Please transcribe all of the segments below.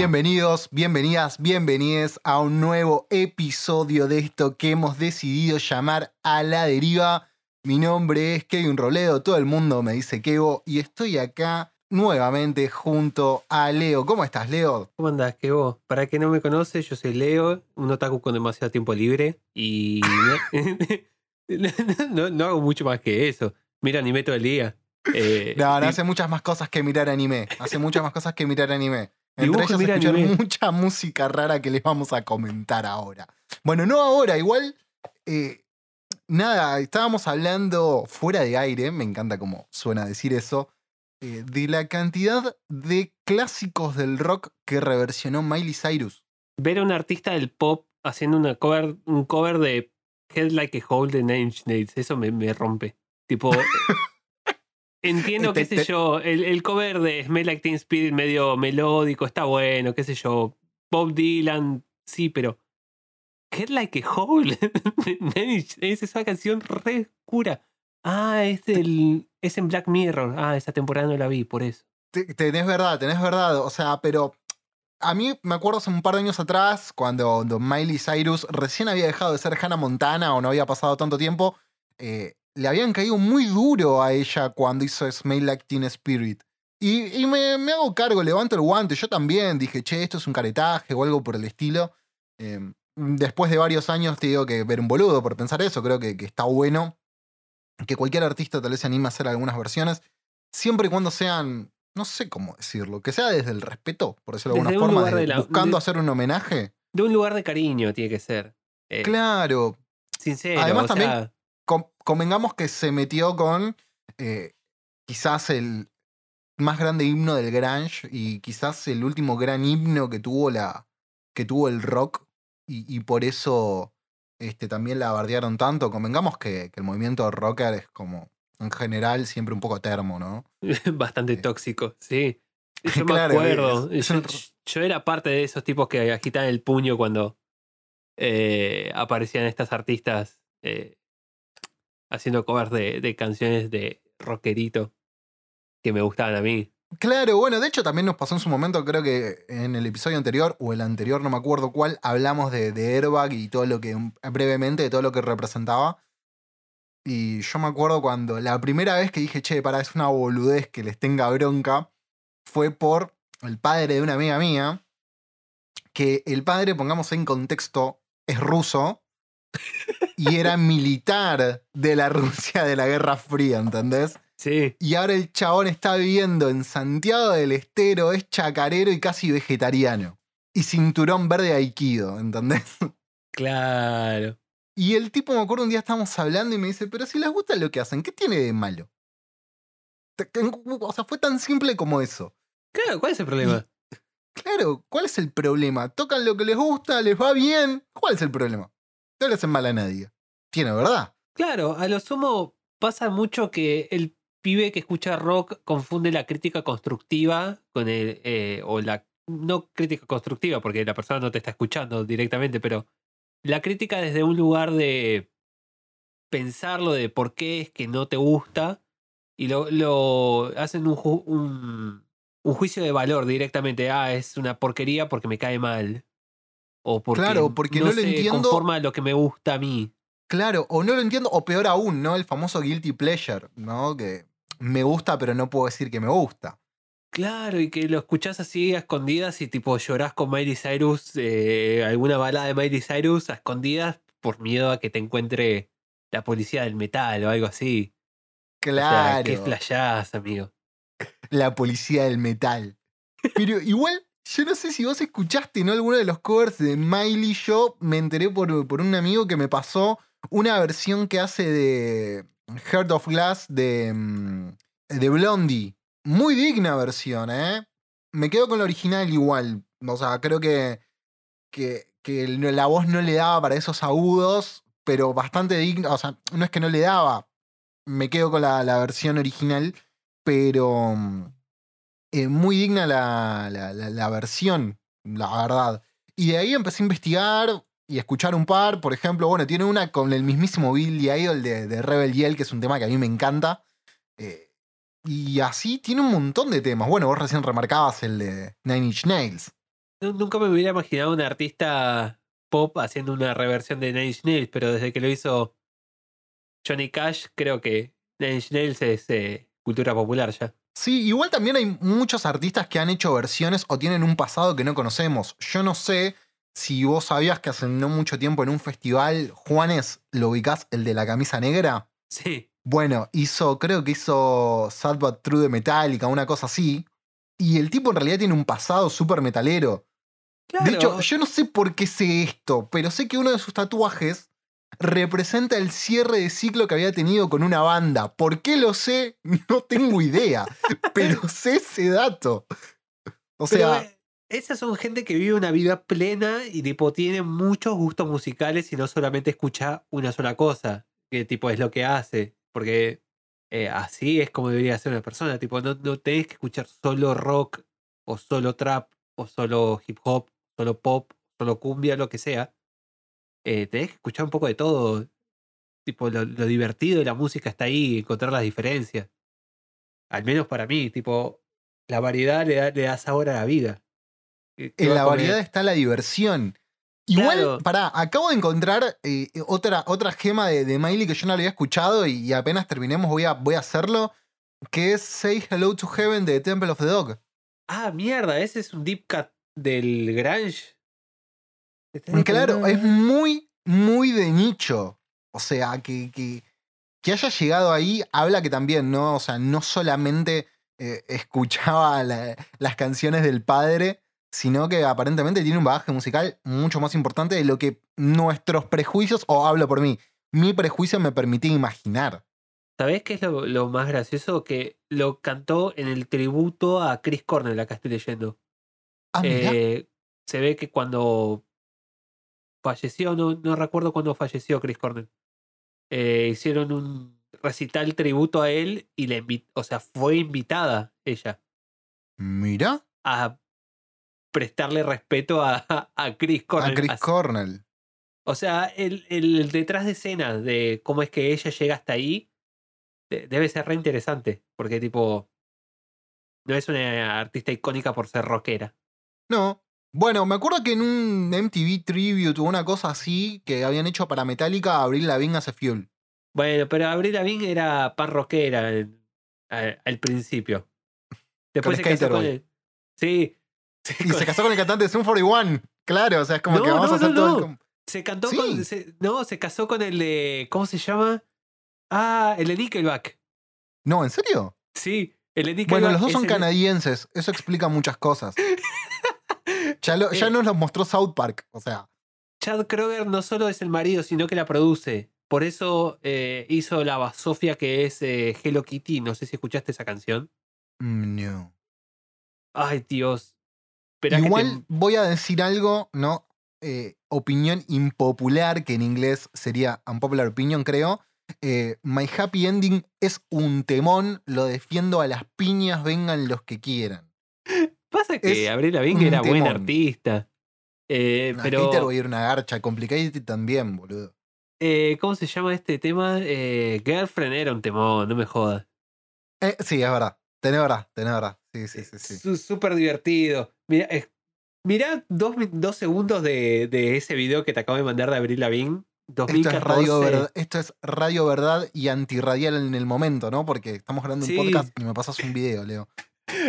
Bienvenidos, bienvenidas, bienvenides a un nuevo episodio de esto que hemos decidido llamar A la Deriva. Mi nombre es Kevin Robledo, todo el mundo me dice Kevo y estoy acá nuevamente junto a Leo. ¿Cómo estás, Leo? ¿Cómo andás, que vos? Para que no me conoce, yo soy Leo, un otaku con demasiado tiempo libre y no, no- no hago mucho más que eso. Mira anime todo el día. Eh, No, no hace muchas más cosas que mirar anime. Hace muchas más cosas que mirar anime. Entre ellas mira escuchar anime. mucha música rara que les vamos a comentar ahora. Bueno, no ahora, igual. eh, nada, estábamos hablando fuera de aire, me encanta cómo suena decir eso, eh, de la cantidad de clásicos del rock que reversionó Miley Cyrus. ver a un artista del pop haciendo una cover, un cover de Head Like a Hole de Nine Inch Nails, eso me, me rompe. Tipo, entiendo, qué sé yo, el, el cover de Smell Like Teen Spirit medio melódico, está bueno, qué sé yo. Bob Dylan, sí, pero Head Like a Hole es una canción re oscura. Ah, es, el, es en Black Mirror. Ah, esa temporada no la vi, por eso. Te- Tenés verdad, tenés verdad. O sea, pero a mí me acuerdo hace un par de años atrás, cuando, cuando Miley Cyrus recién había dejado de ser Hannah Montana o no había pasado tanto tiempo, eh, le habían caído muy duro a ella cuando hizo Smell Like Teen Spirit. Y, y me, me hago cargo, levanto el guante. Yo también dije, che, esto es un caretaje o algo por el estilo. Eh, después de varios años te digo que ver un boludo por pensar eso, creo que, que está bueno. Que cualquier artista tal vez se anime a hacer algunas versiones, siempre y cuando sean, no sé cómo decirlo, que sea desde el respeto, por decirlo de alguna un forma, de- de la- buscando de- hacer un homenaje. De un lugar de cariño tiene que ser. Eh, Claro, Sincero. Además, o también- sea, convengamos que se metió con eh, quizás el más grande himno del grunge y quizás el último gran himno que tuvo la que tuvo el rock y, y por eso este, también la bardearon tanto. Convengamos que, que el movimiento rocker es como en general siempre un poco termo, ¿no? bastante Eh. tóxico, sí. Yo Claro, me acuerdo. es- es yo, era parte de esos tipos que agitaban el puño cuando eh, aparecían estas artistas eh, haciendo covers de, canciones de rockerito que me gustaban a mí. Claro, bueno, de hecho también nos pasó en su momento, creo que en el episodio anterior o el anterior, no me acuerdo cuál, hablamos de, de Airbag y todo lo que, brevemente, de todo lo que representaba. Y yo me acuerdo cuando la primera vez que dije, che, para, es una boludez que les tenga bronca, fue por el padre de una amiga mía, que el padre, pongamos en contexto, es ruso y era militar de la Rusia de la Guerra Fría, ¿entendés? Sí, Y ahora el chabón está viviendo en Santiago del Estero, es chacarero y casi vegetariano. Y cinturón verde aikido, ¿entendés? claro. Y el tipo, me acuerdo un día estábamos hablando y me dice, pero si les gusta lo que hacen, ¿qué tiene de malo? O sea, fue tan simple como eso. Claro, ¿cuál es el problema? Claro, ¿cuál es el problema? Tocan lo que les gusta, les va bien. ¿Cuál es el problema? No le hacen mal a nadie. Tiene verdad. Claro, a lo sumo pasa mucho que el pibe que escucha rock confunde la crítica constructiva con el. eh, o la. No crítica constructiva, porque la persona no te está escuchando directamente, pero la crítica desde un lugar de pensarlo, de por qué es que no te gusta, y lo, lo hacen un, un juicio de valor directamente. Ah, es una porquería porque me cae mal. O porque, Claro, porque no lo se entiendo. conforma a lo que me gusta a mí. Claro, o no lo entiendo, o peor aún, ¿no? El famoso guilty pleasure, ¿no? Que me gusta, pero no puedo decir que me gusta. Claro, y que lo escuchás así a escondidas y tipo llorás con Miley Cyrus, eh, alguna balada de Miley Cyrus a escondidas por miedo a que te encuentre la policía del metal o algo así. O sea, Claro. qué flashás, amigo. la policía del metal. Pero igual, yo no sé si vos escuchaste ¿no? alguno de los covers de Miley. Yo me enteré por, por un amigo que me pasó una versión que hace de Heart of Glass de, mm, de Blondie. Muy digna versión, ¿eh? Me quedo con la original igual. O sea, creo que, que, que la voz no le daba para esos agudos, pero bastante digna. O sea, no es que no le daba. Me quedo con la, la versión original, pero mm, eh, muy digna la, la- la- versión, la verdad. Y de ahí empecé a investigar y a escuchar un par. Por ejemplo, bueno, tiene una con el mismísimo Billy Idol de, de Rebel Yell, que es un tema que a mí me encanta. Eh, y así tiene un montón de temas. Bueno, vos recién remarcabas el de Nine Inch Nails. Nu- Nunca me hubiera imaginado un artista pop haciendo una reversión de Nine Inch Nails, pero desde que lo hizo Johnny Cash, creo que Nine Inch Nails es eh, cultura popular ya. Sí, igual también hay muchos artistas que han hecho versiones o tienen un pasado que no conocemos. Yo no sé si vos sabías que hace no mucho tiempo en un festival, Juanes, ¿lo ubicás? El de la camisa negra. Sí, Bueno, hizo, creo que hizo Sad But True de Metallica, una cosa así. Y el tipo en realidad tiene un pasado súper metalero. claro. De hecho, yo no sé por qué sé esto, pero sé que uno de sus tatuajes representa el cierre de ciclo que había tenido con una banda. ¿Por qué lo sé? No tengo idea, pero sé ese dato. O Pero, sea, eh, esas son gente que vive una vida plena y tipo tiene muchos gustos musicales y no solamente escucha una sola cosa, que tipo es lo que hace, porque eh, así es como debería ser una persona, tipo no, no tenés que escuchar solo rock o solo trap o solo hip hop, solo pop, solo cumbia, lo que sea. Eh, tenés que escuchar un poco de todo. Tipo, lo, lo divertido de la música está ahí, encontrar las diferencias. Al menos para mí, tipo, la variedad le da, le da sabor a la vida. ¿Qué- qué en la variedad está la diversión. Igual, Claro. pará, acabo de encontrar eh, otra, otra gema de, de Miley que yo no la había escuchado y, y apenas terminemos voy a, voy a hacerlo, que es Say Hello to Heaven de Temple of the Dog. Ah, mierda, ese es un deep cut del Grange. Claro, es muy, muy de nicho. O sea, que, que, que haya llegado ahí habla que también, ¿no? O sea, no solamente eh, escuchaba la- las canciones del padre, sino que aparentemente tiene un bagaje musical mucho más importante de lo que nuestros prejuicios, o hablo por mí, mi prejuicio me permitía imaginar. ¿Sabés qué es lo, lo más gracioso? Que lo cantó en el tributo a Chris Cornell, acá estoy leyendo. Ah. Eh, se ve que cuando falleció, no, no recuerdo cuándo falleció Chris Cornell, eh, hicieron un recital tributo a él y le o sea, fue invitada ella Mirá a prestarle respeto a, a Chris Cornell. a Chris Así- Cornell. O sea, el, el detrás de escena de cómo es que ella llega hasta ahí de- debe ser re interesante. Porque, tipo, no es una artista icónica por ser rockera. No. Bueno, me acuerdo que en un MTV Tribute o una cosa así que habían hecho para Metallica, Abril Lavigne hace Fuel. Bueno, pero Avril Lavigne era pan rockera en- a- al principio. Después se casó con el. Sí. Y se casó con el cantante de Zoom 41. Claro, o sea, es como No, que vamos no, a hacer no, todo el Se cantó Sí. con. se- no, se casó con el de. ¿Cómo se llama? Ah, el de Nickelback. No, ¿en serio? Sí, el de Nickelback. Bueno, los dos son el- canadienses. Eso explica muchas cosas. Ya, lo- ya Eh. nos los mostró South Park. O sea, Chad Kroger no solo es el marido, sino que la produce. Por eso eh, hizo la basofia que es eh, Hello Kitty. No sé si escuchaste esa canción. mm, no. Ay, Dios. Esperá te- Igual voy a decir algo, ¿no? Opinión impopular, que en inglés sería unpopular opinion, creo. Eh, My Happy Ending es un temón, lo defiendo a las piñas, vengan los que quieran. Pasa que es Abril Lavigne un era buen artista. Eh, pero, Hater voy a ir una garcha, Complicated también, boludo. eh, ¿cómo se llama este tema? Eh, Girlfriend era un temón, no me jodas. Eh, sí, es verdad. Tenés verdad, tenés verdad. Sí, sí, sí, sí. Súper divertido. Mira, eh, mirá dos, dos segundos de, de ese video que te acabo de mandar de Abril Lavigne. Esto 2014. es, radio verdad, esto es radio verdad y antirradial en el momento, ¿no? Porque estamos grabando un Sí. podcast y me pasas un video, Leo.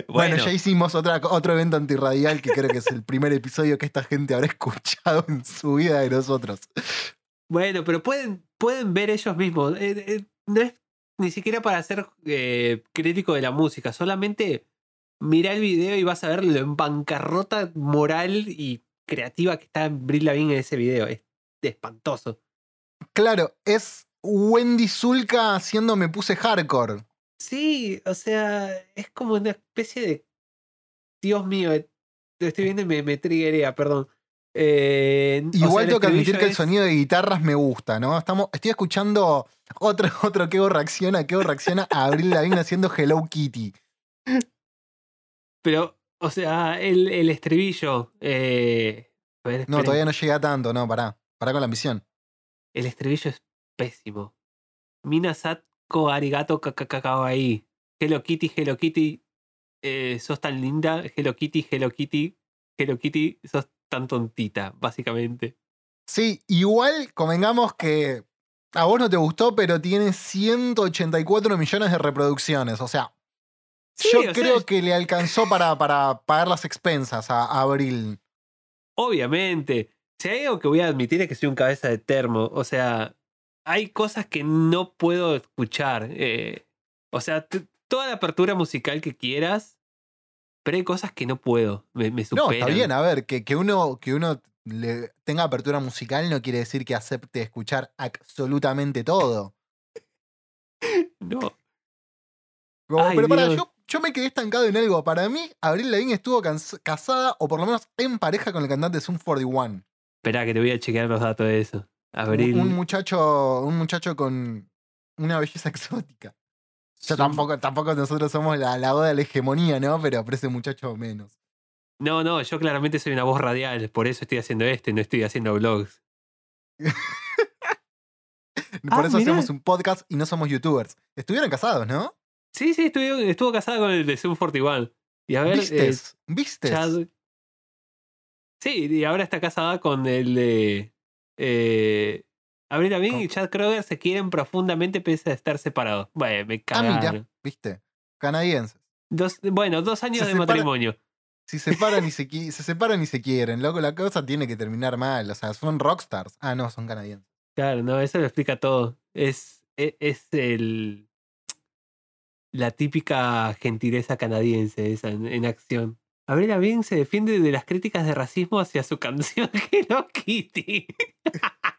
Bueno, Bueno, ya hicimos otra, otro evento antirradial que creo que es el primer episodio que esta gente habrá escuchado en su vida de nosotros. Bueno, pero pueden, pueden ver ellos mismos. Eh, eh, no es ni siquiera para ser eh, crítico de la música, solamente mirá el video y vas a ver lo en bancarrota moral y creativa que está Brie Lavigne en ese video. Es espantoso. Claro, es Wendy Zulka haciendo Me Puse Hardcore. Sí, o sea, es como una especie de. Dios mío, eh, lo estoy viendo y me, me perdón. Eh, sea, Igual tengo que admitir que el sonido de guitarras me gusta, ¿no? Estamos, estoy escuchando otro, otro que reacciona, que reacciona a Abril Lavigne haciendo Hello Kitty. Pero, o sea, el, el estribillo. Eh, ver, No, todavía no llega tanto, no, pará. Pará con la ambición. El estribillo es pésimo. Mina Satko Arigato ahí. Hello Kitty, Hello Kitty. eh, sos tan linda. Hello Kitty, Hello Kitty. Hello Kitty, sos tan tontita, básicamente. Sí, igual convengamos que a vos no te gustó, pero tiene 184 millones de reproducciones. O sea, Sí, yo o creo que le alcanzó para, para pagar las expensas a, a Abril. Obviamente. Si hay algo que voy a admitir es que soy un cabeza de termo. O sea, hay cosas que no puedo escuchar. eh, o sea, toda la apertura musical que quieras, pero hay cosas que no puedo. Me, me superan. No, está bien, a ver, que, que uno, que uno le tenga apertura musical no quiere decir que acepte escuchar absolutamente todo. No. Como, Ay, pero para, yo, yo me quedé estancado en algo. Para mí, Abril Lavigne estuvo casada, o por lo menos en pareja con el cantante Zoom 41. Espera que te voy a chequear los datos de eso. Un- Abril. Un, muchacho, un muchacho con una belleza exótica. Yo tampoco, tampoco nosotros somos la, la boda de la hegemonía, ¿no? Pero, pero ese muchacho menos. No, no, yo claramente soy una voz radial, por eso estoy haciendo esto y no estoy haciendo vlogs. Por Ah, eso mirá. hacemos un podcast y no somos youtubers. Estuvieron casados, ¿no? Sí, sí, estuvo, estuvo casada con el de Zoom 41. Y a ver, eh, ¿Vistes? ¿Vistes? Chad. Sí, y ahora está casada con el de. Eh, Lavigne Con- y Chad Kroger se quieren profundamente pese a estar separados. Bueno, me Ah, cagaron. mira, ¿viste? Canadienses. Dos, bueno, dos años Se de separa- matrimonio. Si se separan y se, se separan y se quieren, loco, la cosa tiene que terminar mal. O sea, son rockstars. Ah, no, son canadienses. Claro, no, eso lo explica todo. Es, e- es, el. La típica gentileza canadiense esa en, en acción. Avril Lavigne se defiende de las críticas de racismo hacia su canción Hello Kitty.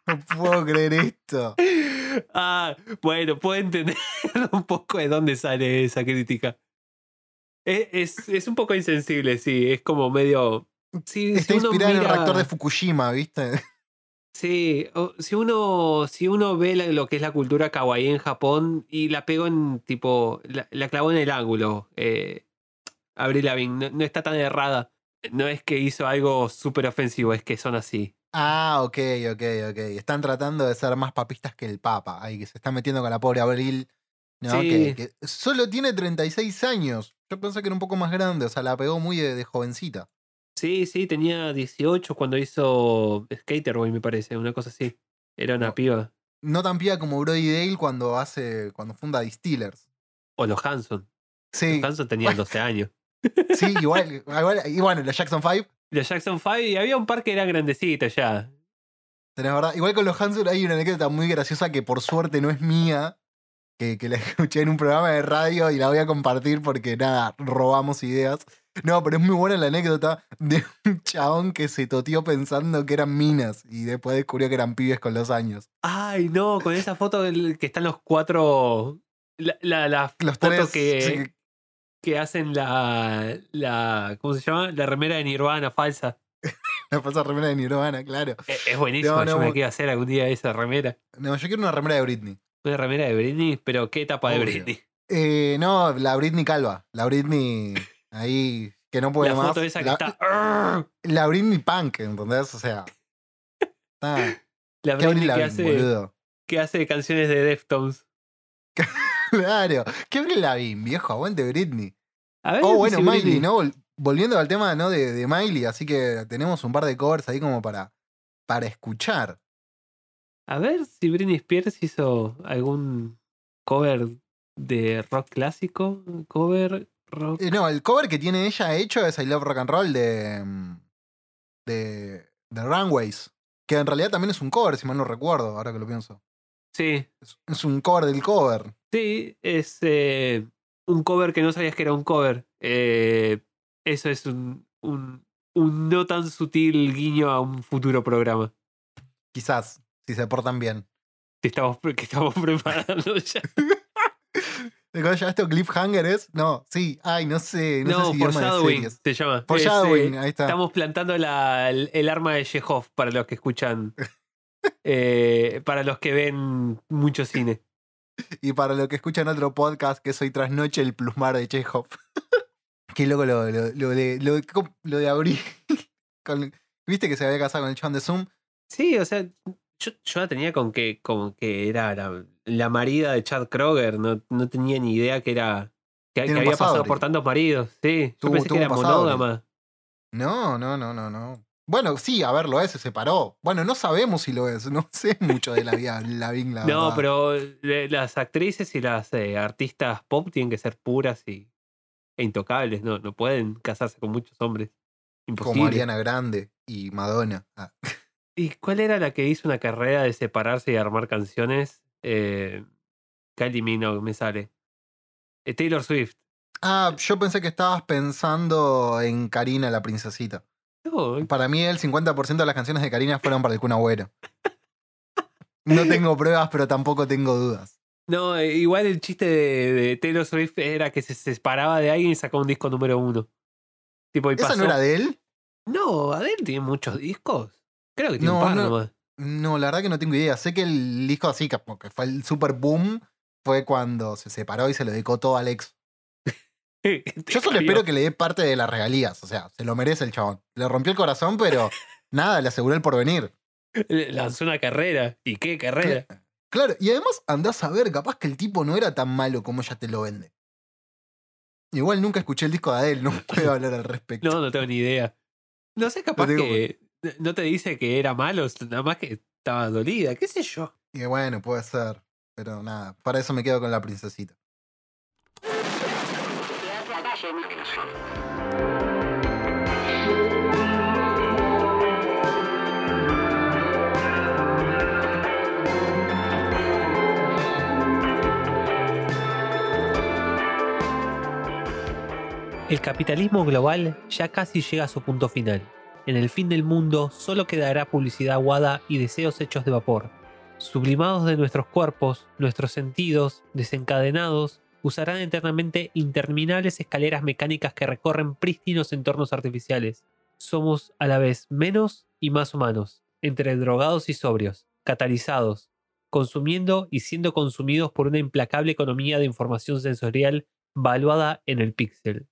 No puedo creer esto. Ah, bueno, puedo entender un poco de dónde sale esa crítica. Es, es, es un poco insensible, sí. Es como medio. Sí, Está si inspirada en el mira- reactor de Fukushima, ¿viste? Sí, si uno, si uno ve lo que es la cultura kawaii en Japón y la pegó en tipo, la, la clavó en el ángulo, eh, Avril Lavigne, no, no está tan errada. No es que hizo algo súper ofensivo, es que son así. Ah, ok, ok, ok. Están tratando de ser más papistas que el Papa. Ahí que se está metiendo con la pobre Abril. ¿no? Sí. Que, que solo tiene 36 años. Yo pensé que era un poco más grande. O sea, la pegó muy de, de jovencita. Sí, sí, tenía 18 cuando hizo Skater Boy, me parece, una cosa así. Era una No. piba. No tan pía como Brody Dale cuando hace. cuando funda Distillers. O los Hanson. Sí, Los Hanson tenían 12 años. Sí, igual, igual. Y bueno, los Jackson 5. Los Jackson 5, y había un par que eran grandecitos ya. Tenés verdad. Igual con los Hanson hay una anécdota muy graciosa que por suerte no es mía. Que, que la escuché en un programa de radio y la voy a compartir porque nada, robamos ideas. No, pero es muy buena la anécdota de un chabón que se toteó pensando que eran minas y después descubrió que eran pibes con los años. Ay, no, con esa foto del- que están los cuatro. La, la, la Los foto tres. que, sí, que hacen la, la. ¿Cómo se llama? La remera de Nirvana falsa. la falsa remera de Nirvana, claro. Es, es buenísimo. No, no, Yo me quiero hacer algún día esa remera. No, yo quiero una remera de Britney. Una remera de Britney, pero ¿qué etapa de. Britney? Eh, no, la Britney calva. La Britney ahí que no puede La más. foto esa que la, está. La Britney punk, ¿entendés? O sea. La ¿Qué Britney Avril que hace, boludo? que hace canciones de Deftones. Claro. ¿Qué Avril Lavigne, viejo? Aguante Britney. A ver, Oh, bueno, Miley, Britney- ¿no? Vol- Volviendo al tema ¿no? de, de Miley, así que tenemos un par de covers ahí como para, para escuchar. A ver si Britney Spears hizo algún cover de rock clásico. Cover rock. Eh, no, el cover que tiene ella hecho es I Love Rock and Roll de, mm, de, de Runways, que en realidad también es un cover, si mal no recuerdo, ahora que lo pienso. Sí, Es, un cover del cover. sí, es eh, un cover que no sabías que era un cover. Eh, eso es un, un, un no tan sutil guiño a un futuro programa Quizás, si se portan bien. que estamos, que estamos preparando ya. ¿Cómo llama esto? ¿Cliffhanger es? No, sí. Ay, no sé. No, No, sé si foreshadowing se llama. Foreshadowing, Es, eh, ahí está. Estamos plantando la- el, el arma de Chekhov para los que escuchan. eh, para los que ven mucho cine. Y para los que escuchan otro podcast, que soy Trasnoche, el plusmar de Chekhov. Qué loco lo, lo, lo de, lo, lo de Abril. Con- ¿Viste que se había casado con el chabón de Zoom? Sí, o sea, yo, yo la tenía con que, con que era la, la marida de Chad Kroger. No, no tenía ni idea que era. Que, había pasado, por tantos maridos. Sí, yo pensé que era monógama. No, no, no, no, no. Bueno, sí, a ver, lo es, se separó. Bueno, no sabemos si lo es. No sé mucho de la vida Lavín, la No, verdad. pero eh, las actrices y las eh, artistas pop tienen que ser puras y, e intocables. No, no pueden casarse con muchos hombres. Imposible. Como Ariana Grande y Madonna. Ah, ¿Y cuál era la que hizo una carrera de separarse y armar canciones? Eh, Kylie Minogue, me sale. Eh, Taylor Swift. Ah, yo pensé que estabas pensando en Karina, la princesita. No, Para mí, el 50% de las canciones de Karina fueron para el Kun Agüero. No tengo pruebas, pero tampoco tengo dudas. no, igual el chiste de, de Taylor Swift era que se separaba de alguien y sacó un disco número uno. Tipo, y ¿Esa pasó. no era de él? No, Adele tiene muchos discos. Creo que tiene No, un par no. nomás. No, la verdad que no tengo idea. Sé que el disco así, que fue el super boom, fue cuando se separó y se lo dedicó todo a Alex. Yo solo espero que le dé parte de las regalías. O sea, se lo merece el chabón. Le rompió el corazón, pero nada, le aseguró el porvenir. Lanzó una carrera. ¿Y qué carrera? Claro, y además andás a ver, capaz que el tipo no era tan malo como ella te lo vende. Igual nunca escuché el disco de Adele, no puedo hablar al respecto. No, no tengo ni idea. No sé, capaz que no te dice que era malo, nada más que estaba dolida, qué sé yo. Y bueno, puede ser. Pero nada, para eso me quedo con la princesita. El capitalismo global ya casi llega a su punto final. En el fin del mundo solo quedará publicidad aguada y deseos hechos de vapor. Sublimados de nuestros cuerpos, nuestros sentidos, desencadenados, usarán eternamente interminables escaleras mecánicas que recorren prístinos entornos artificiales. Somos a la vez menos y más humanos, entre drogados y sobrios, catalizados, consumiendo y siendo consumidos por una implacable economía de información sensorial valuada en el píxel.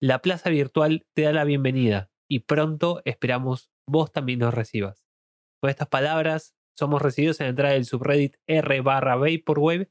La plaza virtual te da la bienvenida y pronto esperamos vos también nos recibas. Con estas palabras, somos recibidos en la entrada del subreddit r barra Vaporwave.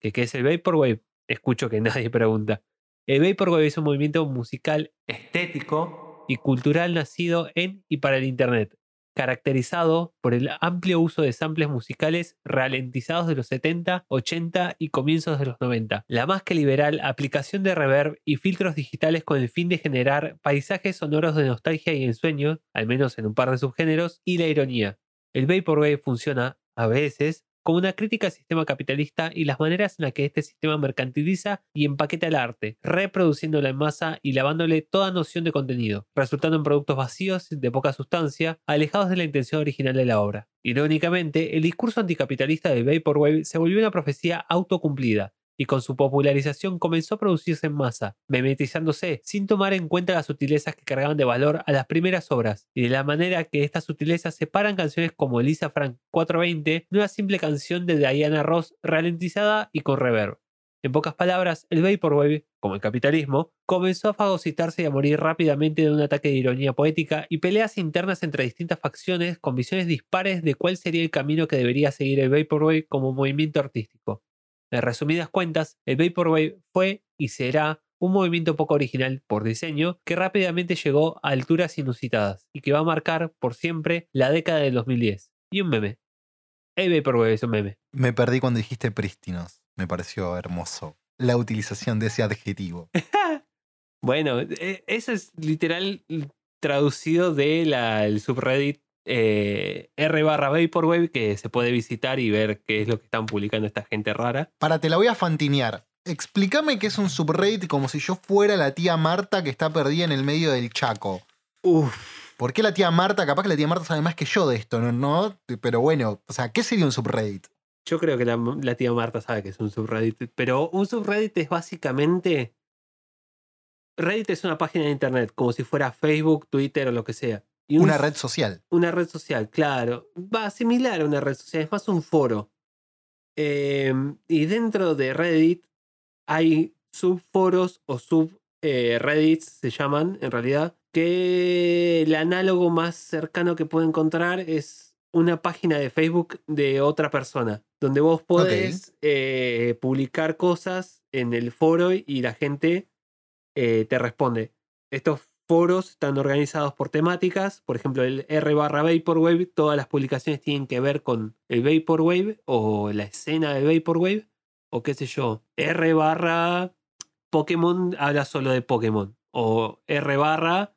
¿Que ¿Qué es el Vaporwave? Escucho que nadie pregunta. El Vaporwave es un movimiento musical estético y cultural nacido en y para el Internet, caracterizado por el amplio uso de samples musicales ralentizados de los 70, 80 y comienzos de los 90. La más que liberal aplicación de reverb y filtros digitales con el fin de generar paisajes sonoros de nostalgia y ensueño, al menos en un par de subgéneros, y la ironía. El Vaporwave funciona, a veces, como una crítica al sistema capitalista y las maneras en las que este sistema mercantiliza y empaqueta el arte, reproduciéndolo en masa y lavándole toda noción de contenido, resultando en productos vacíos de poca sustancia, alejados de la intención original de la obra. Irónicamente, el discurso anticapitalista del Vaporwave se volvió una profecía autocumplida, y con su popularización comenzó a producirse en masa, memetizándose sin tomar en cuenta las sutilezas que cargaban de valor a las primeras obras, y de la manera que estas sutilezas separan canciones como Elisa Frank 420 de una simple canción de Diana Ross ralentizada y con reverb. En pocas palabras, el Vaporwave, como el capitalismo, comenzó a fagocitarse y a morir rápidamente de un ataque de ironía poética y peleas internas entre distintas facciones con visiones dispares de cuál sería el camino que debería seguir el Vaporwave como movimiento artístico. En resumidas cuentas, el Vaporwave fue y será un movimiento poco original por diseño que rápidamente llegó a alturas inusitadas y que va a marcar por siempre la década del 2010. Y un meme. El Vaporwave es un meme. Me perdí cuando dijiste prístinos. Me pareció hermoso la utilización de ese adjetivo. Bueno, e- eso es literal traducido del subreddit eh, r barra Vaporwave que se puede visitar y ver qué es lo que están publicando esta gente rara. Para, te la voy a fantinear. explícame qué es un subreddit como si yo fuera la tía Marta que está perdida en el medio del Chaco. Uf. ¿Por qué la tía Marta? Capaz que la tía Marta sabe más que yo de esto, ¿no? ¿no? Pero bueno, o sea, ¿qué sería un subreddit? Yo creo que la, la tía Marta sabe que es un subreddit, pero un subreddit es básicamente... Reddit es una página de internet, como si fuera Facebook, Twitter o lo que sea. Y un Una red social. Una red social, claro. Va similar a una red social, es más un foro. Em, y dentro de Reddit hay subforos o subreddits, se llaman en realidad, que el análogo más cercano que puedo encontrar es una página de Facebook de otra persona, donde vos podés eh, publicar cosas en el foro y la gente eh, te responde. Estos foros están organizados por temáticas, por ejemplo, el R barra Vaporwave, todas las publicaciones tienen que ver con el Vaporwave o la escena de Vaporwave, o qué sé yo, R barra Pokémon habla solo de Pokémon, o R barra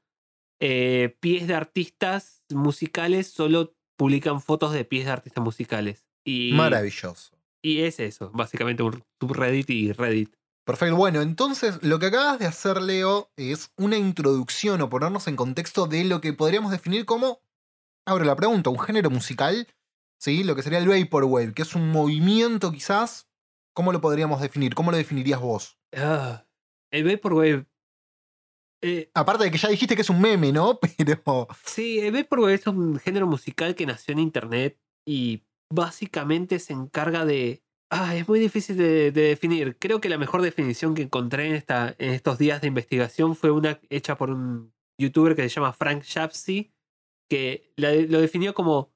eh, pies de artistas musicales solo publican fotos de pies de artistas musicales. Y, Maravilloso. y es eso, básicamente un subreddit y Reddit. Perfecto. Bueno, entonces lo que acabas de hacer, Leo, es una introducción o ponernos en contexto de lo que podríamos definir como, abro la pregunta, un género musical, ¿sí? Lo que sería el Vaporwave, que es un movimiento quizás. ¿Cómo lo podríamos definir? ¿Cómo lo definirías vos? Ah, el Vaporwave. Eh, Aparte de que ya dijiste que es un meme, ¿no? Pero. sí, el Vaporwave es un género musical que nació en internet y básicamente se encarga de. Ah, es muy difícil de, de definir. Creo que la mejor definición que encontré en, esta, en estos días de investigación fue una hecha por un youtuber que se llama Frank Shapsy, que la- lo definió como.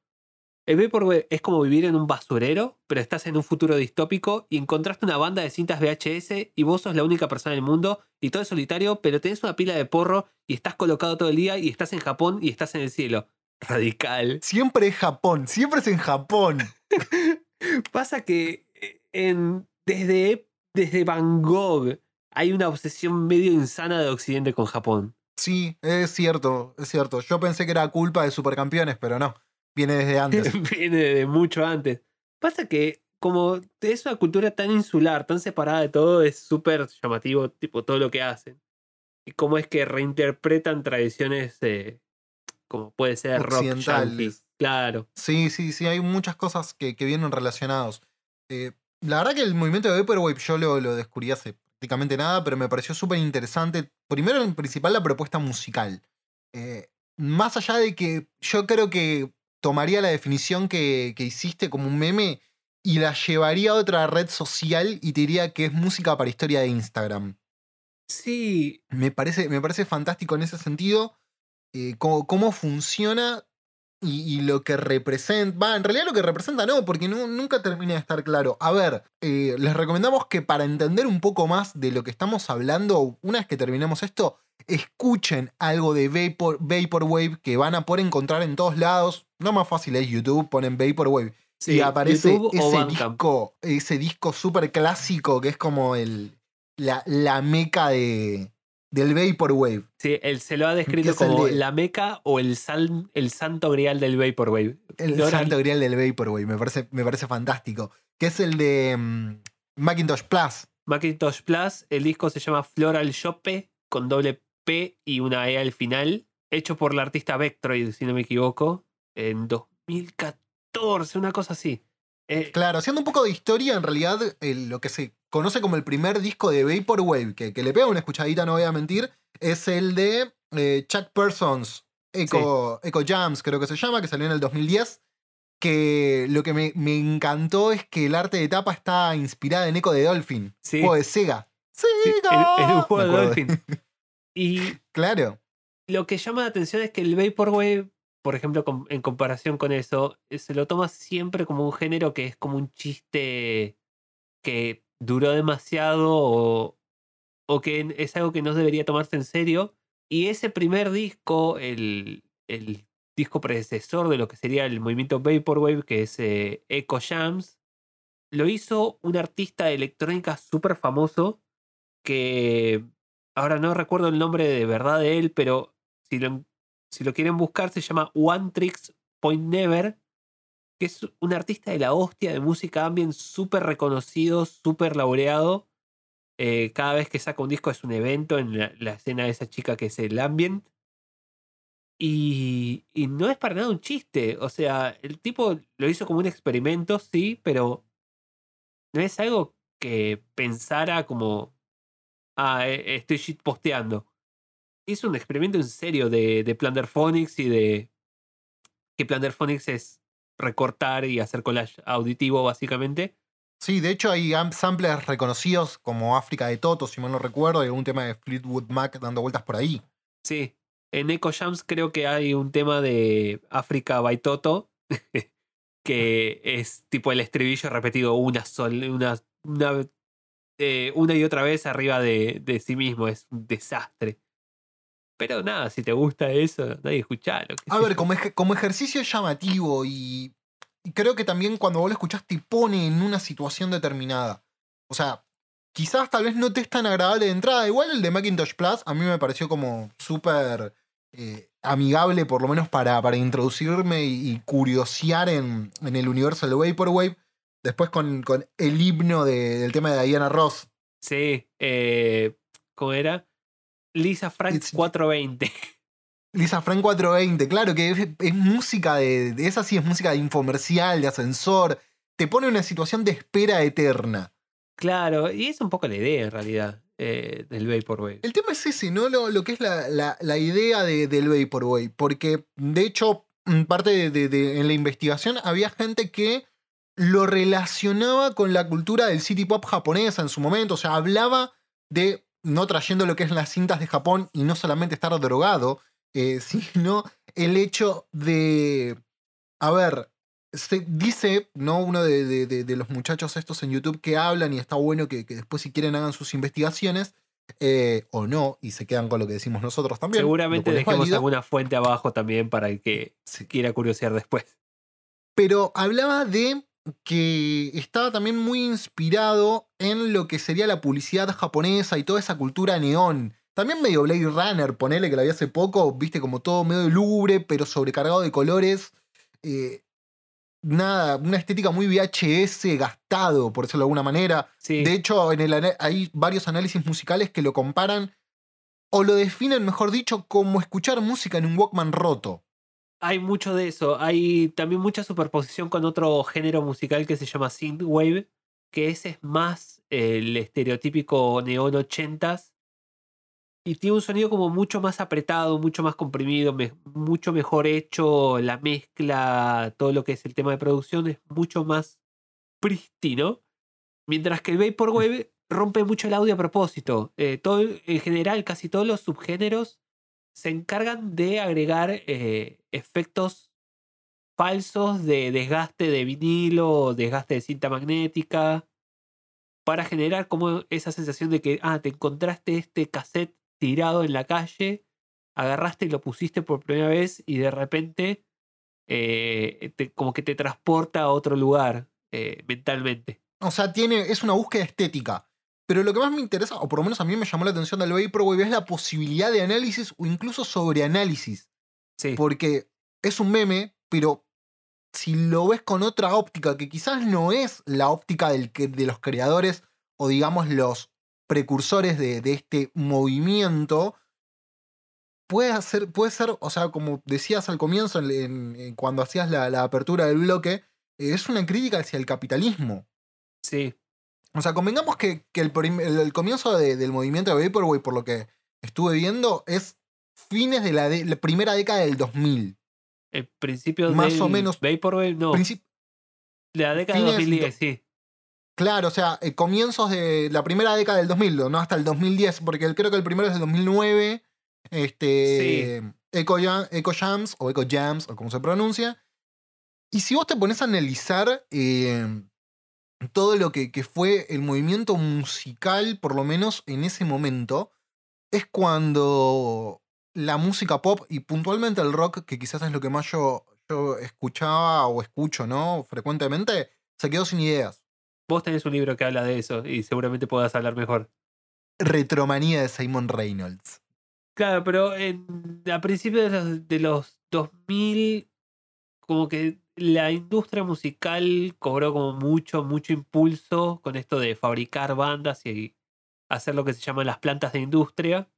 El Vaporwave es como vivir en un basurero, pero estás en un futuro distópico y encontraste una banda de cintas VHS y vos sos la única persona del mundo y todo es solitario, pero tenés una pila de porro y estás colocado todo el día y estás en Japón y estás en el cielo. Radical. Siempre es Japón, siempre es en Japón. Pasa que en, desde, desde Van Gogh hay una obsesión medio insana de Occidente con Japón. Sí, es cierto, es cierto. Yo pensé que era culpa de supercampeones, pero no. Viene desde antes. Viene de mucho antes. Pasa que como es una cultura tan insular, tan separada de todo, es súper llamativo tipo todo lo que hacen. Y cómo es que reinterpretan tradiciones eh, como puede ser rock. Occidentales. Claro. Sí, sí, sí, hay muchas cosas que, que vienen relacionados. Eh, la verdad que el movimiento de Vaporwave yo lo, lo descubrí hace prácticamente nada, pero me pareció súper interesante. Primero, en principal, la propuesta musical. Eh, más allá de que yo creo que tomaría la definición que, que hiciste como un meme y la llevaría a otra red social y te diría que es música para historia de Instagram. Sí, Me parece, me parece fantástico en ese sentido. eh, cómo, cómo funciona y, y lo que representa. Va, en realidad lo que representa no, porque nu- nunca termina de estar claro. A ver, eh, les recomendamos que para entender un poco más de lo que estamos hablando, una vez que terminemos esto, escuchen algo de Vapor, Vaporwave que van a poder encontrar en todos lados. Lo más fácil es YouTube, ponen Vaporwave. sí. y aparece YouTube ese disco, ese disco súper clásico que es como el, la, la meca de, del Vaporwave. Sí, él se lo ha descrito como de- la meca o el, el santo grial del Vaporwave. El santo grial del Vaporwave, me parece, me parece fantástico. Que es el de mm, Macintosh Plus. Macintosh Plus, el disco se llama Floral Shoppe con doble P y una E al final, hecho por la artista Vectroid, si no me equivoco, en 2014, una cosa así. Eh, Claro, haciendo un poco de historia, en realidad el- lo que se conoce como el primer disco de Vaporwave, que, que le pega una escuchadita, no voy a mentir, es el de eh, Chuck Persons, Echo, Echo Jams, creo que se llama, que salió en el 2010. Que lo que me, me encantó es que el arte de tapa está inspirada en Echo de Dolphin, Sí. juego de Sega. sí, ¡Sega! es, es un juego de. Dolphin. Y Claro. lo que llama la atención es que el Vaporwave, por ejemplo, com- en comparación con eso, eh, se lo toma siempre como un género que es como un chiste que duró demasiado o, o que es algo que no debería tomarse en serio. Y ese primer disco, el, el disco predecesor de lo que sería el movimiento Vaporwave, que es eh, Echo Jams, lo hizo un artista de electrónica súper famoso que ahora no recuerdo el nombre de verdad de él, pero si lo, si lo quieren buscar se llama One Tricks Point Never, que es un artista de la hostia de música ambient súper reconocido, súper laureado, Eh, cada vez que saca un disco es un evento en la, escena de esa chica que es el ambient. Y, y no es para nada un chiste. O sea, el tipo lo hizo como un experimento, sí, pero no es algo que pensara como, ah, eh, estoy shitposteando. Hizo un experimento en serio de, de Plunderphonics y de que Plunderphonics es recortar y hacer collage auditivo, básicamente. Sí, de hecho hay am- samplers reconocidos como África de Toto, si mal no recuerdo, y algún tema de Fleetwood Mac dando vueltas por ahí. Sí. En Echo Jams creo que hay un tema de África by Toto que es tipo el estribillo repetido una sol, una, una, eh, una y otra vez arriba de, de sí mismo. Es un desastre. Pero nada, si te gusta eso, nadie escuchalo. A ver, como, ej- como ejercicio llamativo y, y creo que también cuando vos lo escuchás te pone en una situación determinada. O sea, quizás tal vez no te es tan agradable de entrada. Igual el de Macintosh Plus a mí me pareció como súper eh, amigable, por lo menos para, para introducirme y, y curiosear en, en el universo del Vaporwave. Después con, con el himno de- del tema de Diana Ross. Sí, eh, ¿cómo era? Lisa Frank It's- 420. Lisa Frank 420, claro que es, es música de, de. Esa sí es música de infomercial, de ascensor. Te pone en una situación de espera eterna. claro, y es un poco la idea en realidad eh, del Vaporwave. El tema es ese, ¿no? Lo, lo que es la, la- la idea de- del Vaporwave. Porque, de hecho, mm, parte de, de- de- en la investigación había gente que lo relacionaba con la cultura del city pop japonesa en su momento. O sea, hablaba de no trayendo lo que es las cintas de Japón y no solamente estar drogado, eh, sino el hecho de. A ver, se dice, ¿no? Uno de, de- de- de los muchachos estos en YouTube que hablan y está bueno que, que después, si quieren, hagan sus investigaciones. eh, o no, y se quedan con lo que decimos nosotros también. Seguramente dejemos alguna fuente abajo también para el que Sí. quiera curiosear después. pero hablaba de que estaba también muy inspirado en lo que sería la publicidad japonesa y toda esa cultura neón. También medio Blade Runner, ponele que la vi hace poco, viste como todo medio lúgubre, pero sobrecargado de colores. Eh, nada, una estética muy VHS gastado, por decirlo de alguna manera. Sí, De hecho, en el, hay varios análisis musicales que lo comparan, o lo definen, mejor dicho, como escuchar música en un Walkman roto. Hay mucho de eso. Hay también mucha superposición con otro género musical que se llama synthwave, que ese es más el estereotípico neón 80s y tiene un sonido como mucho más apretado, mucho más comprimido, mucho mejor hecho, la mezcla, todo lo que es el tema de producción es mucho más prístino, mientras que el Vaporwave rompe mucho el audio a propósito. Eh, todo, en general, casi todos los subgéneros se encargan de agregar eh, efectos falsos de desgaste de vinilo, desgaste de cinta magnética, para generar como esa sensación de que, ah, te encontraste este cassette tirado en la calle, agarraste y lo pusiste por primera vez y de repente eh, como que te transporta a otro lugar eh, mentalmente. O sea, tiene, es una búsqueda estética. Pero lo que más me interesa, o por lo menos a mí me llamó la atención del Vaporwave, es la posibilidad de análisis o incluso sobreanálisis. Sí, Porque es un meme, pero si lo ves con otra óptica, que quizás no es la óptica del que- de los creadores o digamos los precursores de, de este movimiento, puede, hacer, puede ser, o sea, como decías al comienzo, en- cuando hacías la, la apertura del bloque, es una crítica hacia el capitalismo. sí, O sea, convengamos que, que el, prim- el- el comienzo de- del movimiento de Vaporwave, por lo que estuve viendo, es fines de la, de- la primera década del 2000. el principio Más del o menos- Vaporwave, no, Princip- la década de fines 2010, sí. claro, o sea, eh, comienzos de la primera década del 2000, no hasta el 2010, porque el- creo que el primero es del 2009. Este, Echo, Jam- Echo Jams, o Echo Jams, o como se pronuncia. Y si vos te pones a analizar eh, todo lo que, que fue el movimiento musical, por lo menos en ese momento, es cuando la música pop y puntualmente el rock, que quizás es lo que más yo, yo escuchaba o escucho, ¿no? Frecuentemente, se quedó sin ideas. Vos tenés un libro que habla de eso y seguramente puedas hablar mejor. Retromanía de Simon Reynolds. Claro, pero en, a principios de los, de los 2000, como que la industria musical cobró como mucho, mucho impulso con esto de fabricar bandas y hacer lo que se llaman las plantas de industria.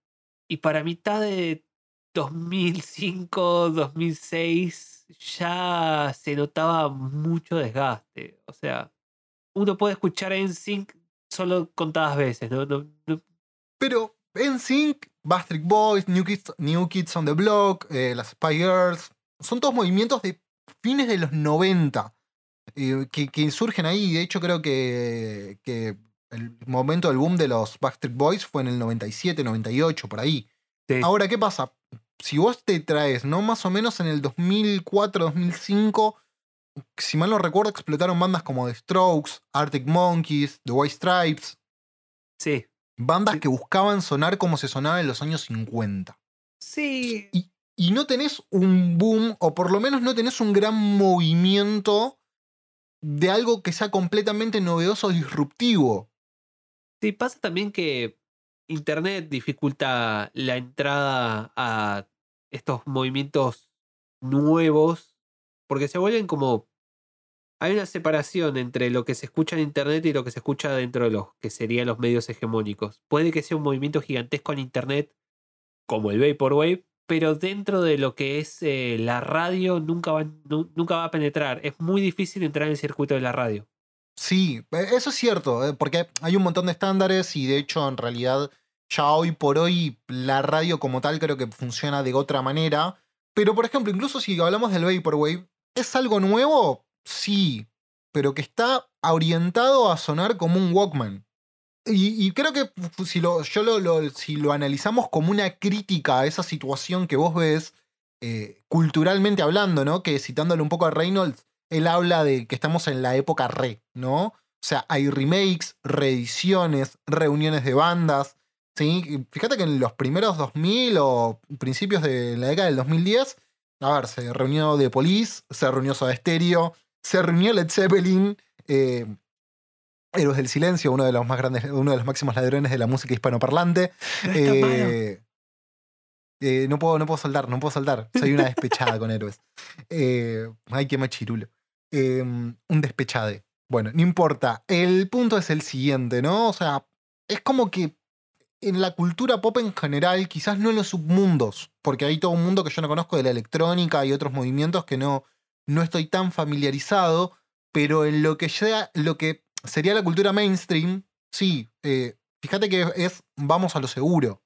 Y para mitad de 2005, 2006, ya se notaba mucho desgaste. O sea, uno puede escuchar en sync solo contadas veces, ¿no? no, Pero NSYNC, Backstreet Boys, New Kids, New Kids on the Block, eh, las Spy Girls, son todos movimientos de fines de los 90 eh, que, que surgen ahí. De hecho, creo que, que el momento del boom de los Backstreet Boys fue en el 97, 98, por ahí. Sí. Ahora, ¿qué pasa? Si vos te traes, ¿no? Más o menos en el 2004, 2005, si mal no recuerdo, explotaron bandas como The Strokes, Arctic Monkeys, The White Stripes, Sí. bandas Sí. que buscaban sonar como se sonaba en los años 50. Sí. Y, y no tenés un boom, o por lo menos no tenés un gran movimiento de algo que sea completamente novedoso o disruptivo. Sí, pasa también que Internet dificulta la entrada a estos movimientos nuevos, porque se vuelven como... Hay una separación entre lo que se escucha en Internet y lo que se escucha dentro de los que serían los medios hegemónicos. Puede que sea un movimiento gigantesco en Internet, como el Vaporwave, pero dentro de lo que es eh, la radio nunca va, nu- nunca va a penetrar. Es muy difícil entrar en el circuito de la radio. Sí, eh, eso es cierto, eh, porque hay un montón de estándares y de hecho en realidad ya hoy por hoy la radio como tal creo que funciona de otra manera. Pero por ejemplo, incluso si hablamos del Vaporwave, ¿es algo nuevo? Sí, pero que está orientado a sonar como un Walkman. Y, creo que si lo, yo lo- si lo analizamos como una crítica a esa situación que vos ves eh, culturalmente hablando, ¿no? Que citándole un poco a Reynolds, él habla de que estamos en la época re, ¿no? O sea, hay remakes, reediciones, reuniones de bandas, ¿sí? Fíjate que en los primeros 2000 o principios de la década del 2010, a ver, se reunió The Police, se reunió Soda Stereo, se reunió Led Zeppelin, eh, Héroes del Silencio, uno de los más grandes, uno de los máximos ladrones de la música hispanoparlante. Eh, eh, no, puedo, no puedo soltar, no puedo soltar. Soy una despechada con héroes. Eh, ay, qué machirulo. Eh, un despechade. Bueno, no importa. El punto es el siguiente, ¿no? O sea, es como que en la cultura pop en general, quizás no en los submundos, porque hay todo un mundo que yo no conozco de la electrónica y otros movimientos que no, no estoy tan familiarizado, pero en lo que, sea, lo que sería la cultura mainstream, sí, eh, fíjate que es vamos a lo seguro.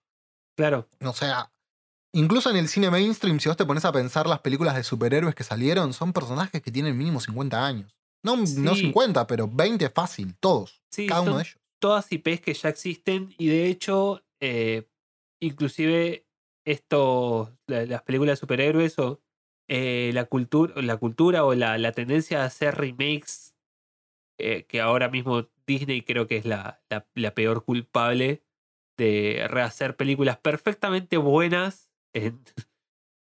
Claro. O sea, incluso en el cine mainstream, si vos te pones a pensar las películas de superhéroes que salieron, son personajes que tienen mínimo 50 años. No, no Sí. 50, pero 20 fácil, todos. Sí, cada uno de ellos. todas IPs que ya existen y de hecho, eh, inclusive esto, la- las películas de superhéroes o eh, la, cultura la cultura o la, la tendencia a hacer remakes, eh, que ahora mismo Disney creo que es la, la, la peor culpable de rehacer películas perfectamente buenas en,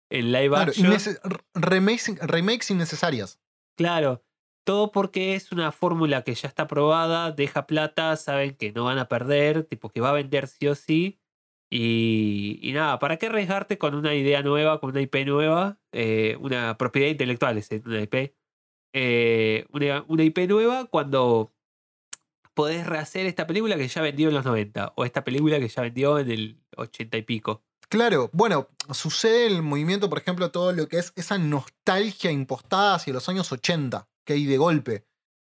en live Claro, action. remakes, remakes innecesarias. Claro, todo porque es una fórmula que ya está probada, deja plata, saben que no van a perder, tipo que va a vender sí o sí. Y, y nada, ¿para qué arriesgarte con una idea nueva, con una IP nueva? Eh, una propiedad intelectual es una IP. Eh, una, una IP nueva cuando podés rehacer esta película que ya vendió en los 90 o esta película que ya vendió en el 80 y pico. Claro, bueno, sucede el movimiento, por ejemplo, todo lo que es esa nostalgia impostada hacia los años 80, que hay de golpe.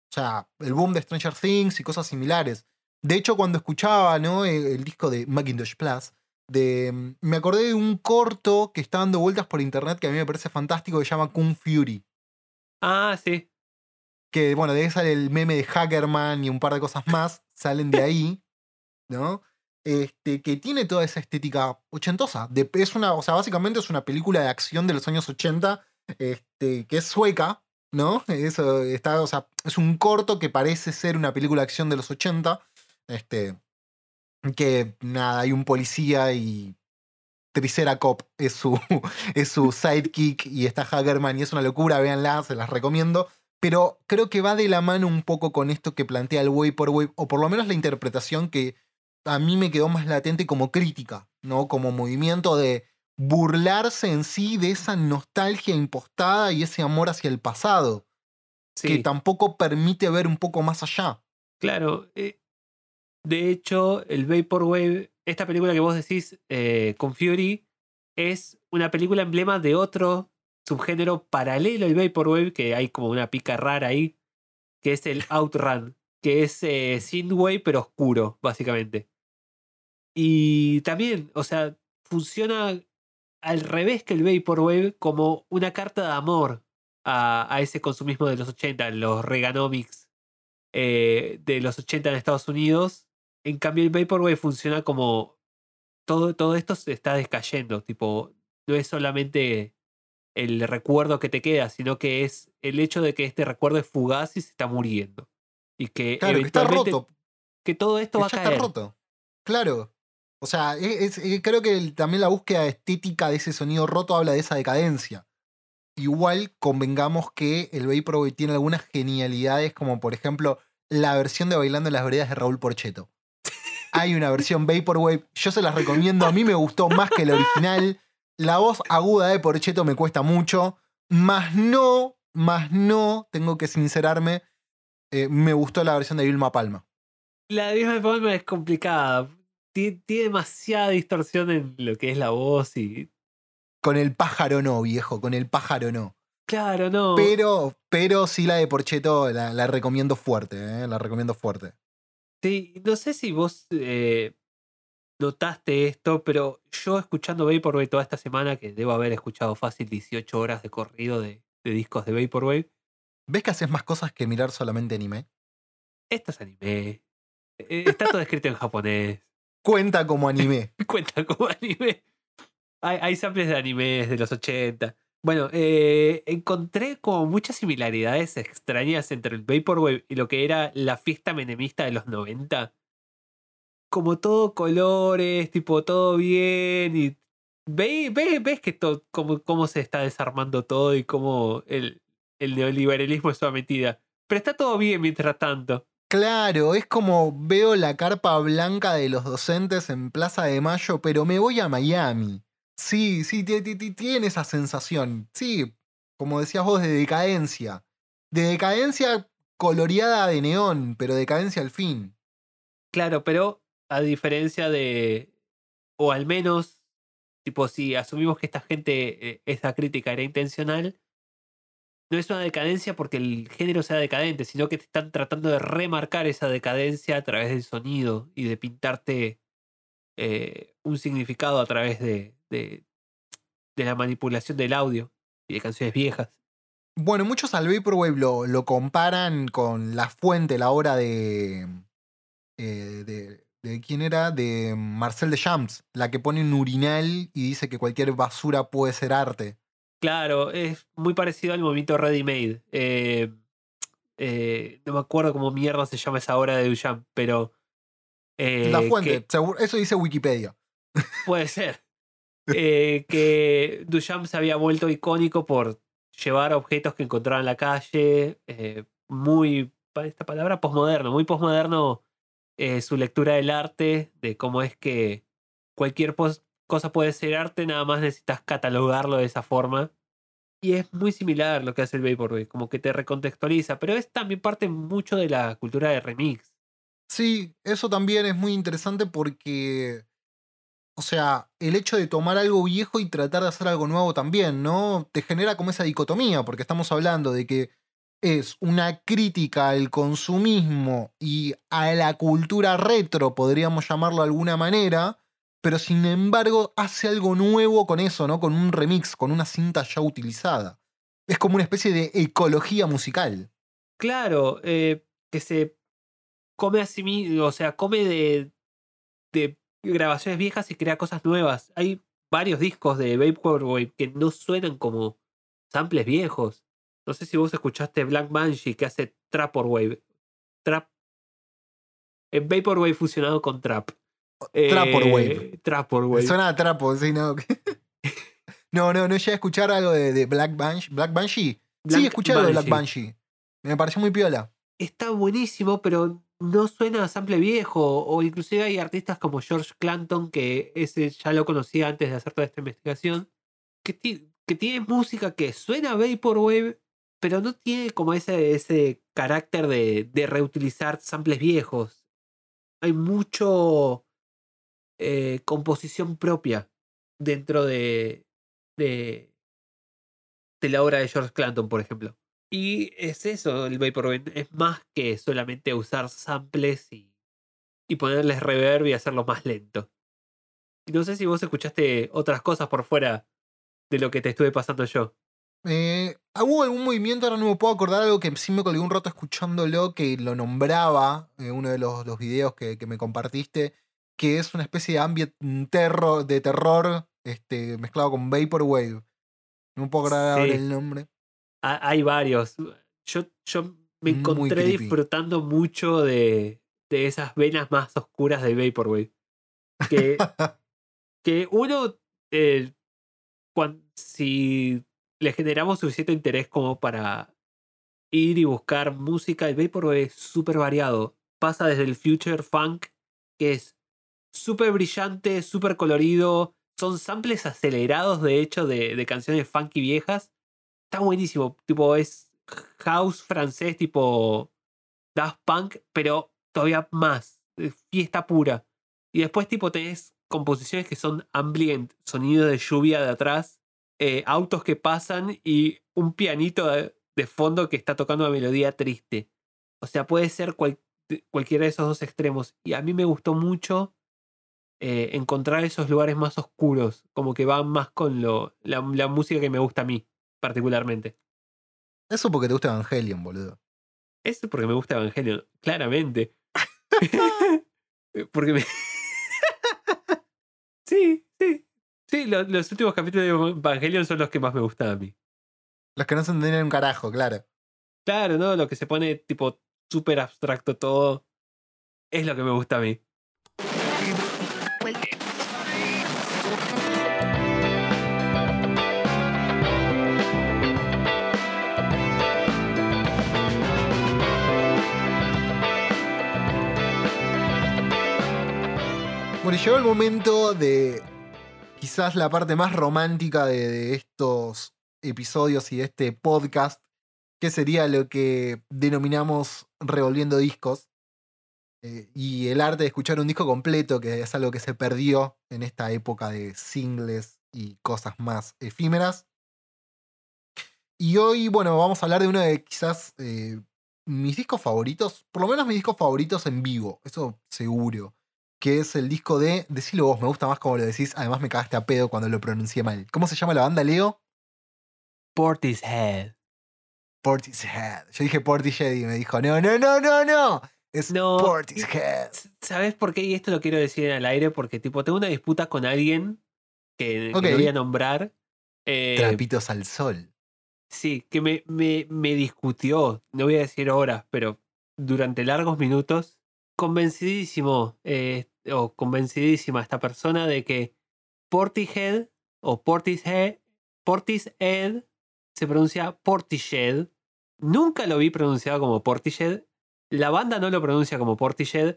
O sea, el boom de Stranger Things y cosas similares. De hecho, cuando escuchaba ¿no? el, el disco de Macintosh Plus, de, mm, me acordé de un corto que está dando vueltas por internet que a mí me parece fantástico, que se llama Kung Fury. Ah, sí. Que, bueno, de ahí sale el meme de Hackerman y un par de cosas más, salen de ahí, ¿no? Este, que tiene toda esa estética ochentosa. Es una, o sea, básicamente es una película de acción de los años 80, este, que es sueca, ¿no? Eso está, o sea, es un corto que parece ser una película de acción de los 80. Este, que nada, hay un policía y Triceracop es su, es su sidekick y está Hackerman y es una locura, véanla, se las recomiendo. Pero creo que va de la mano un poco con esto que plantea el Vaporwave, o por lo menos la interpretación que a mí me quedó más latente como crítica, ¿no? Como movimiento de burlarse en sí de esa nostalgia impostada y ese amor hacia el pasado, sí. que tampoco permite ver un poco más allá. Claro, eh, De hecho, el Vaporwave, esta película que vos decís eh, con Fury, es una película emblema de otro subgénero paralelo al Vaporwave, que hay como una pica rara ahí, que es el Outrun, que es eh, Synthwave pero oscuro, básicamente. Y también, o sea, funciona al revés que el Vaporwave como una carta de amor a, a ese consumismo de los 80, los Reaganomics eh, de los 80 en Estados Unidos. En cambio, el Vaporwave funciona como todo, todo esto se está descayendo. Tipo, no es solamente el recuerdo que te queda, sino que es el hecho de que este recuerdo es fugaz y se está muriendo. Y que Claro, que está roto. que todo esto que va a caer. está roto. Claro. O sea, es- eh, creo que también la búsqueda estética de ese sonido roto habla de esa decadencia. Igual convengamos que el Vaporwave tiene algunas genialidades, como por ejemplo la versión de Bailando en las Veredas de Raúl Porcheto. Hay una versión Vaporwave, yo se las recomiendo, a mí me gustó más que el original. La voz aguda de Porcheto me cuesta mucho, más no, más no, tengo que sincerarme, eh, me gustó la versión de Vilma Palma. La de Vilma Palma es complicada. Tiene, tiene demasiada distorsión en lo que es la voz y. Con el pájaro no, viejo, con el pájaro no. Claro, no. Pero, pero sí la de Porcheto la, la recomiendo fuerte, ¿eh? la recomiendo fuerte. Sí, no sé si vos eh, notaste esto, pero yo escuchando Vaporwave toda esta semana, que debo haber escuchado fácil 18 horas de corrido de, de discos de Vaporwave, ¿Ves que haces más cosas que mirar solamente anime? esto es anime. Eh, Está todo escrito en japonés. Cuenta como anime. Cuenta como anime. Hay, samples de animes de los 80. Bueno, eh, encontré como muchas similaridades extrañas entre el Vaporwave y lo que era la fiesta menemista de los 90. Como todo colores, tipo todo bien. Y ve- ve- ves que todo, cómo, se está desarmando todo y cómo el, el neoliberalismo es su metida. Pero está todo bien mientras tanto. Claro, es como veo la carpa blanca de los docentes en Plaza de Mayo, pero me voy a Miami. Sí, sí, ti- ti- ti- tiene esa sensación. Sí, como decías vos, de decadencia. De decadencia coloreada de neón, pero decadencia al fin. Claro, pero a diferencia de, o al menos, tipo, si asumimos que esta gente, eh, esta crítica era intencional, no es una decadencia porque el género sea decadente, sino que te están tratando de remarcar esa decadencia a través del sonido y de pintarte eh, un significado a través de, de, de la manipulación del audio y de canciones viejas. Bueno, muchos al Vaporwave lo, lo comparan con La Fuente, la obra de, eh, de. ¿De quién era? De Marcel Deschamps, la que pone un urinal y dice que cualquier basura puede ser arte. Claro, es muy parecido al movimiento Ready Made. Eh, eh, no me acuerdo cómo mierda se llama esa obra de Duchamp, pero. eh, la que- Fuente, seguro- eso dice Wikipedia. Puede ser. Eh, que Duchamp se había vuelto icónico por llevar objetos que encontraba en la calle, eh, muy, pa- esta palabra, posmoderno, muy posmoderno eh, su lectura del arte, de cómo es que cualquier pos- cosa puede ser arte, nada más necesitas catalogarlo de esa forma. Y es muy similar lo que hace el Vaporwave, como que te recontextualiza, pero es también parte mucho de la cultura de remix. Sí, eso también es muy interesante porque, o sea, el hecho de tomar algo viejo y tratar de hacer algo nuevo también, ¿no? Te genera como esa dicotomía, porque estamos hablando de que es una crítica al consumismo y a la cultura retro, podríamos llamarlo de alguna manera, pero sin embargo hace algo nuevo con eso, ¿no? Con un remix, con una cinta ya utilizada. Es como una especie de ecología musical. Claro, eh, que se come a sí mismo, o sea, come de, de grabaciones viejas y crea cosas nuevas. Hay varios discos de Vaporwave que no suenan como samples viejos. No sé si vos escuchaste Black Banshee que hace Traporwave. Trap. eh, Vaporwave fusionado con Trap. Eh, Traporwave. Suena a trapo, sí, no. no, no, no llegué a escuchar algo de, de Black Banshee. ¿Black Banshee? sí, escuché algo de Black Banshee. Banshee. Me pareció muy piola. está buenísimo, pero no suena a sample viejo. O inclusive hay artistas como George Clanton, que ese ya lo conocía antes de hacer toda esta investigación, que, ti- que tiene música que suena a Vaporwave, pero no tiene como ese, ese carácter de, de reutilizar samples viejos. hay mucho eh, composición propia dentro de, de, la obra de George Clanton, por ejemplo. Y es eso, el Vaporwave. Es más que solamente usar samples y, y ponerles reverb y hacerlo más lento. Y no sé si vos escuchaste otras cosas por fuera de lo que te estuve pasando yo. Eh, ¿Hubo algún movimiento? Ahora no me puedo acordar algo que sí me colgué un rato escuchándolo, que lo nombraba en uno de los, los videos que, que me compartiste, que es una especie de ambient terror, de terror este, mezclado con Vaporwave. No puedo Sí. el nombre. Ha- Hay varios. Yo, yo me encontré disfrutando mucho de, de esas venas más oscuras de Vaporwave. Que, que uno, eh, cuan- si le generamos suficiente interés como para ir y buscar música, el Vaporwave es súper variado. Pasa desde el future funk, que es súper brillante, súper colorido. Son samples acelerados, de hecho, de, de canciones funky viejas. Está buenísimo. Tipo, es house francés, tipo Daft Punk, pero todavía más. Fiesta pura. Y después, tipo, tenés composiciones que son ambient, sonido de lluvia de atrás, eh, autos que pasan y un pianito de, fondo que está tocando una melodía triste. O sea, puede ser cual- cualquiera de esos dos extremos. Y a mí me gustó mucho eh, encontrar esos lugares más oscuros, como que van más con lo, la, la música que me gusta a mí, particularmente. Eso porque te gusta Evangelion, boludo. Eso es porque me gusta Evangelion, claramente. porque me. sí, sí. Sí, lo- los últimos capítulos de Evangelion son los que más me gustan a mí. Los que no se entienden un carajo, claro. Claro, ¿no? Lo que se pone tipo súper abstracto todo. Es lo que me gusta a mí. Llegó el momento de quizás la parte más romántica de, estos episodios y de este podcast, que sería lo que denominamos revolviendo discos. Eh, y el arte de escuchar un disco completo, que es algo que se perdió en esta época de singles y cosas más efímeras. Y hoy, bueno, vamos a hablar de uno de quizás eh, mis discos favoritos, por lo menos mis discos favoritos en vivo, eso seguro que es el disco de. Decilo vos, me gusta más como lo decís. Además, me cagaste a pedo cuando lo pronuncié mal. ¿Cómo se llama la banda, Leo? Portishead. Portishead. Yo dije Portishead y me dijo: No, no, no, no, no. Es No. Portishead. ¿Sabes por qué? Y esto lo quiero decir al aire porque, tipo, tengo una disputa con alguien que, que Ok. no voy a nombrar. eh, Trapitos al sol. Sí, que me, me, me discutió, no voy a decir horas, pero durante largos minutos, convencidísimo eh, o convencidísima esta persona de que Portishead o Portishead, Portishead se pronuncia Portishead. Nunca lo vi pronunciado como Portishead. La banda no lo pronuncia como Portishead.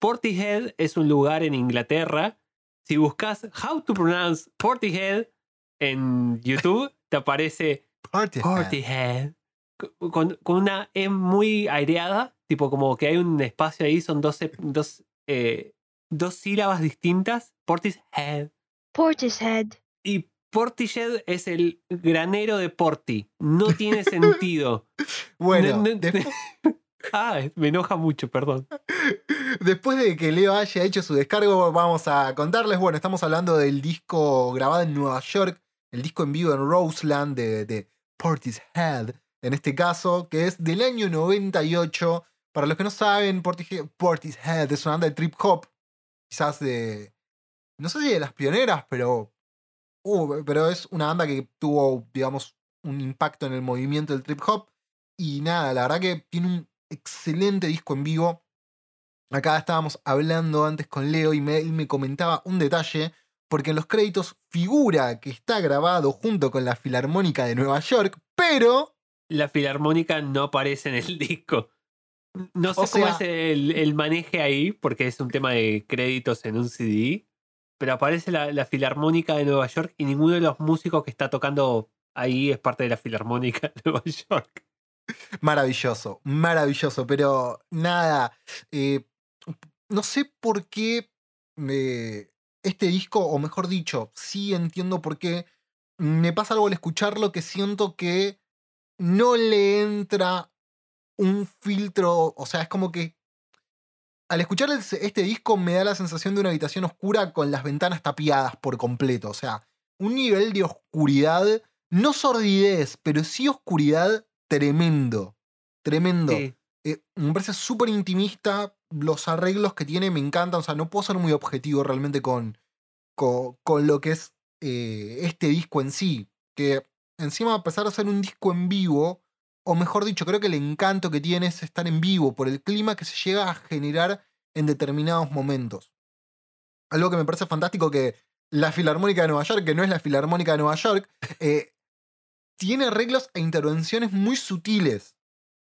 Portishead es un lugar en Inglaterra. Si buscas How to Pronounce Portishead en YouTube, te aparece Portishead. Portishead. Con, con- con una E muy aireada, tipo como que hay un espacio ahí, son dos, ep- dos, eh, dos sílabas distintas. Portishead. Portishead. Y Portishead es el granero de Porti. No tiene sentido. Bueno, No, no- después, ah, me enoja mucho, perdón. después de que Leo haya hecho su descargo, vamos a contarles. Bueno, estamos hablando del disco grabado en Nueva York, el disco en vivo en Roseland de, de Portishead, en este caso, que es del año 98. Para los que no saben, Portishead, es una banda de trip hop, quizás de. No sé si de las pioneras, pero. uh, pero es una banda que tuvo, digamos, un impacto en el movimiento del trip hop. Y nada, la verdad que tiene un excelente disco en vivo. Acá estábamos hablando antes con Leo y me, él me comentaba un detalle, porque en los créditos figura que está grabado junto con la Filarmónica de Nueva York, pero La filarmónica no aparece en el disco. No sé O cómo sea- es el, el maneje ahí, porque es un tema de créditos en un CD. Pero aparece la, la filarmónica de Nueva York y ninguno de los músicos que está tocando ahí es parte de la filarmónica de Nueva York. Maravilloso, maravilloso, pero nada. eh, no sé por qué eh, este disco, o mejor dicho, sí entiendo por qué me pasa algo al escucharlo que siento que no le entra un filtro, o sea, es como que al escuchar este disco me da la sensación de una habitación oscura con las ventanas tapiadas por completo, o sea, un nivel de oscuridad, no sordidez, pero sí oscuridad tremendo, tremendo. Sí. Eh, me parece súper intimista. Los arreglos que tiene me encantan. O sea, no puedo ser muy objetivo realmente con, con, con lo que es eh, este disco en sí. Que encima, a pesar de ser un disco en vivo, o mejor dicho, creo que el encanto que tiene es estar en vivo por el clima que se llega a generar en determinados momentos. Algo que me parece fantástico que la Filarmónica de Nueva York, que no es la Filarmónica de Nueva York, eh, tiene arreglos e intervenciones muy sutiles.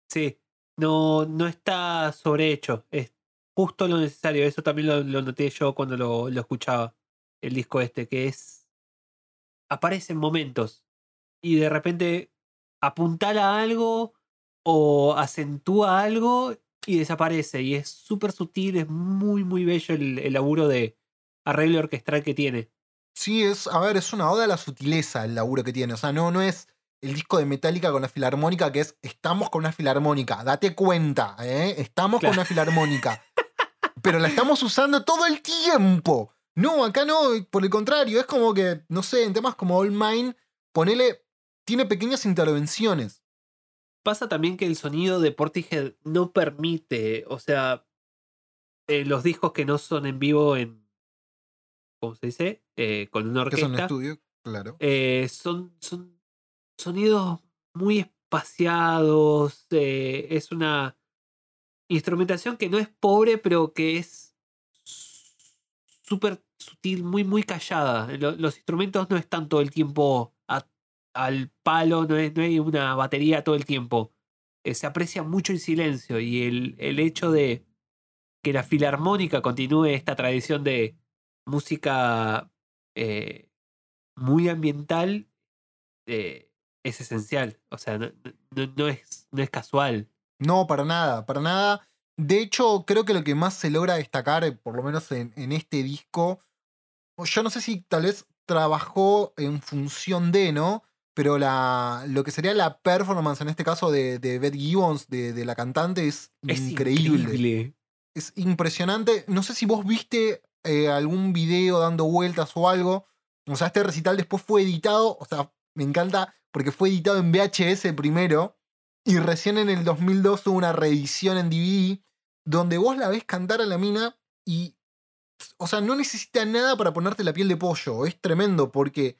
Sí, no, no está sobrehecho, es justo lo necesario. Eso también lo, lo noté yo cuando lo, lo escuchaba, el disco este, que es. aparece en momentos y de repente apuntala algo o acentúa algo y desaparece. Y es súper sutil, es muy, muy bello el, el laburo de arreglo orquestral que tiene. Sí, es, a ver, es una oda a la sutileza el laburo que tiene. O sea, no, no es el disco de Metallica con la filarmónica que es estamos con una filarmónica. Date cuenta, ¿eh? Estamos con una filarmónica. Pero la estamos usando todo el tiempo. No, acá no, por el contrario, es como que, no sé, en temas como All Mine, ponele, tiene pequeñas intervenciones. Pasa también que el sonido de Portishead no permite, o sea, eh, los discos que no son en vivo en, ¿cómo se dice? Eh, con una Que son orquesta, estudio, claro. eh, son, son sonidos muy espaciados, es una instrumentación que no es pobre, pero que es súper sutil, muy, muy callada. Lo- los instrumentos no están todo el tiempo al palo, no, es- no hay una batería todo el tiempo. Eh, se aprecia mucho el silencio y el, el hecho de que la filarmónica continúe esta tradición de música eh, muy ambiental eh, es esencial. O sea, no, no- es, no es casual. No, para nada, para nada. De hecho, creo que lo que más se logra destacar, por lo menos en, en este disco, yo no sé si tal vez trabajó en función de, ¿no? Pero la, lo que sería la performance en este caso de, de Beth Gibbons, de, de la cantante, es, Es increíble. increíble. Es impresionante. No sé si vos viste eh, algún video dando vueltas o algo. O sea, este recital después fue editado. O sea, me encanta porque fue editado en VHS primero. Y recién en el 2002 hubo una reedición en DVD. Donde vos la ves cantar a la mina y. O sea, no necesita nada para ponerte la piel de pollo. Es tremendo porque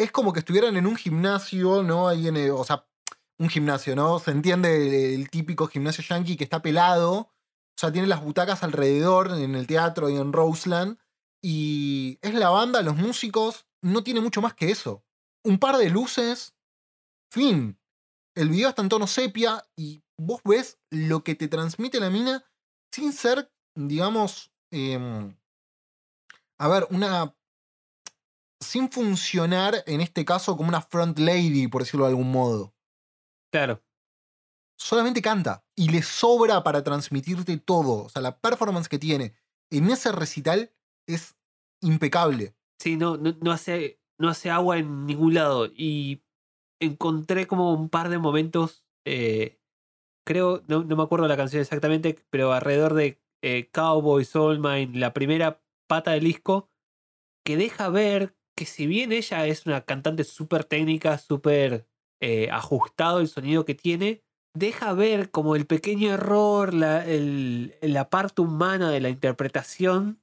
es como que estuvieran en un gimnasio, ¿no? Ahí en o sea, un gimnasio, ¿no? Se entiende el, el típico gimnasio yankee que está pelado. O sea, tiene las butacas alrededor en el teatro y en Roseland. Y es la banda, los músicos, no tiene mucho más que eso. Un par de luces, fin. El video está en tono sepia y vos ves lo que te transmite la mina sin ser, digamos, em, a ver, una... sin funcionar en este caso como una front lady, por decirlo de algún modo Claro. solamente canta y le sobra para transmitirte todo. O sea, la performance que tiene en ese recital es impecable. Sí, no, no, no hace, no hace agua en ningún lado. Y encontré como un par de momentos, eh, creo, no, no me acuerdo la canción exactamente, pero alrededor de eh, Cowboy, Soul Mine, la primera pata del disco, que deja ver que si bien ella es una cantante súper técnica, súper eh, ajustado el sonido que tiene, deja ver como el pequeño error, la, la parte humana de la interpretación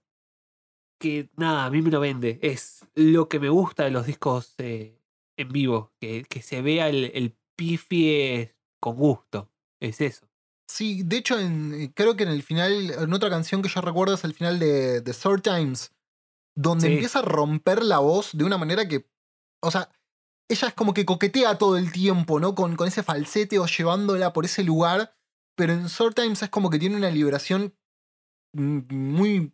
que nada, a mí me lo vende. Es lo que me gusta de los discos eh, en vivo, que, que se vea el, el pifie con gusto. Es eso. Sí, de hecho, en- creo que en el final, en otra canción que yo recuerdo es el final de, de Short Times, donde Sí. empieza a romper la voz de una manera que, o sea, ella es como que coquetea todo el tiempo, ¿no? Con, con ese falsete o llevándola por ese lugar, pero en Short Times es como que tiene una liberación muy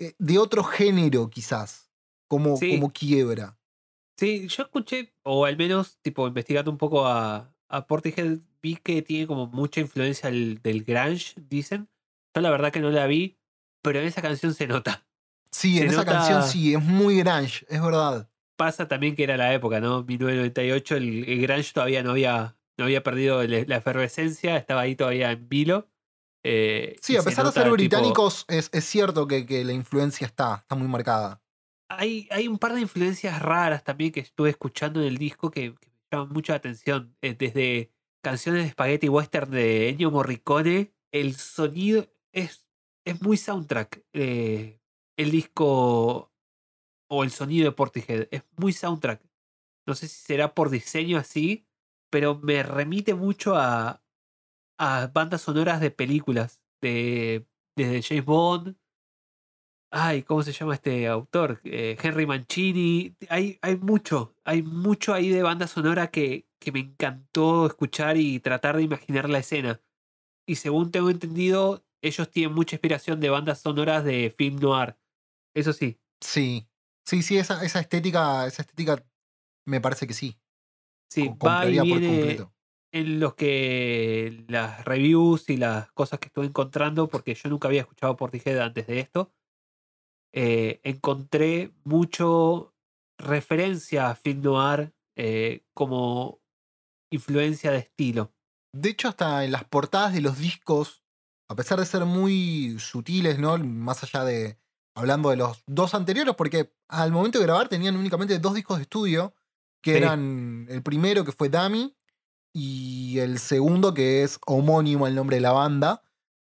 eh, de otro género, quizás, como, Sí. como quiebra. Sí, yo escuché, o al menos, tipo, investigando un poco a, a Portishead, vi que tiene como mucha influencia del, del grunge, dicen. Yo la verdad que no la vi, pero en esa canción se nota. Sí, Se en esa nota- canción sí, es muy grunge, es verdad. Pasa también que era la época, ¿no? 1998, el, el grunge todavía no había, no había perdido la efervescencia, estaba ahí todavía en vilo. eh, Sí, a pesar de ser tipo, británicos, es, es cierto que, que la influencia está, está muy marcada. hay, hay un par de influencias raras también que estuve escuchando en el disco que, que me llaman mucho la atención. Eh, desde canciones de spaghetti western de Ennio Morricone, el sonido es, es muy soundtrack. eh, el disco o el sonido de Portishead es muy soundtrack. No sé si será por diseño así, pero me remite mucho a, a bandas sonoras de películas, de, desde James Bond. Ay, ¿cómo se llama este autor? Eh, Henry Mancini. Hay, hay mucho, hay mucho ahí de banda sonora que, que me encantó escuchar y tratar de imaginar la escena. Y según tengo entendido, ellos tienen mucha inspiración de bandas sonoras de film noir. Eso sí, Sí, sí, sí, esa, esa estética, esa estética me parece que sí. sí, co- va y por en los que las reviews y las cosas que estuve encontrando, porque yo nunca había escuchado Portishead antes de esto, eh, encontré mucho referencia a film noir eh, como influencia de estilo. De hecho, hasta en las portadas de los discos, a pesar de ser muy sutiles, ¿no? Más allá de. Hablando de los dos anteriores, porque al momento de grabar tenían únicamente dos discos de estudio, que Sí. eran el primero que fue Dummy y el segundo que es homónimo al nombre de la banda.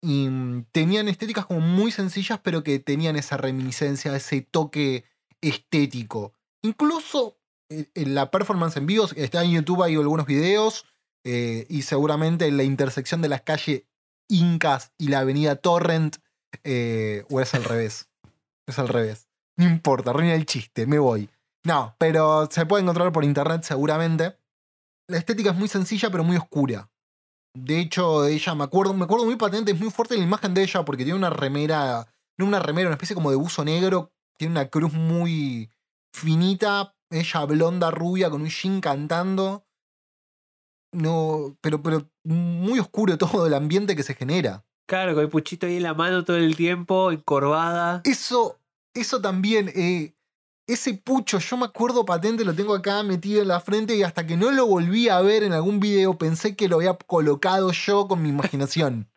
Y mm, tenían estéticas como muy sencillas, pero que tenían esa reminiscencia, ese toque estético. Incluso eh, en la performance en vivo, está en YouTube, hay algunos videos, eh, y seguramente en la intersección de las calles Incas y la avenida Torrent, eh, o es al revés. Es al revés. No importa, arruina el chiste, me voy. No, pero se puede encontrar por internet seguramente. La estética es muy sencilla, pero muy oscura. De hecho, ella, me acuerdo, me acuerdo muy patente, es muy fuerte la imagen de ella porque tiene una remera, no una remera, una especie como de buzo negro, tiene una cruz muy finita, ella blonda, rubia, con un jean cantando. No, pero, pero muy oscuro todo el ambiente que se genera. Claro, con el puchito ahí en la mano todo el tiempo, encorvada. Eso, eso también, eh, ese pucho, yo me acuerdo patente, lo tengo acá metido en la frente y hasta que no lo volví a ver en algún video pensé que lo había colocado yo con mi imaginación.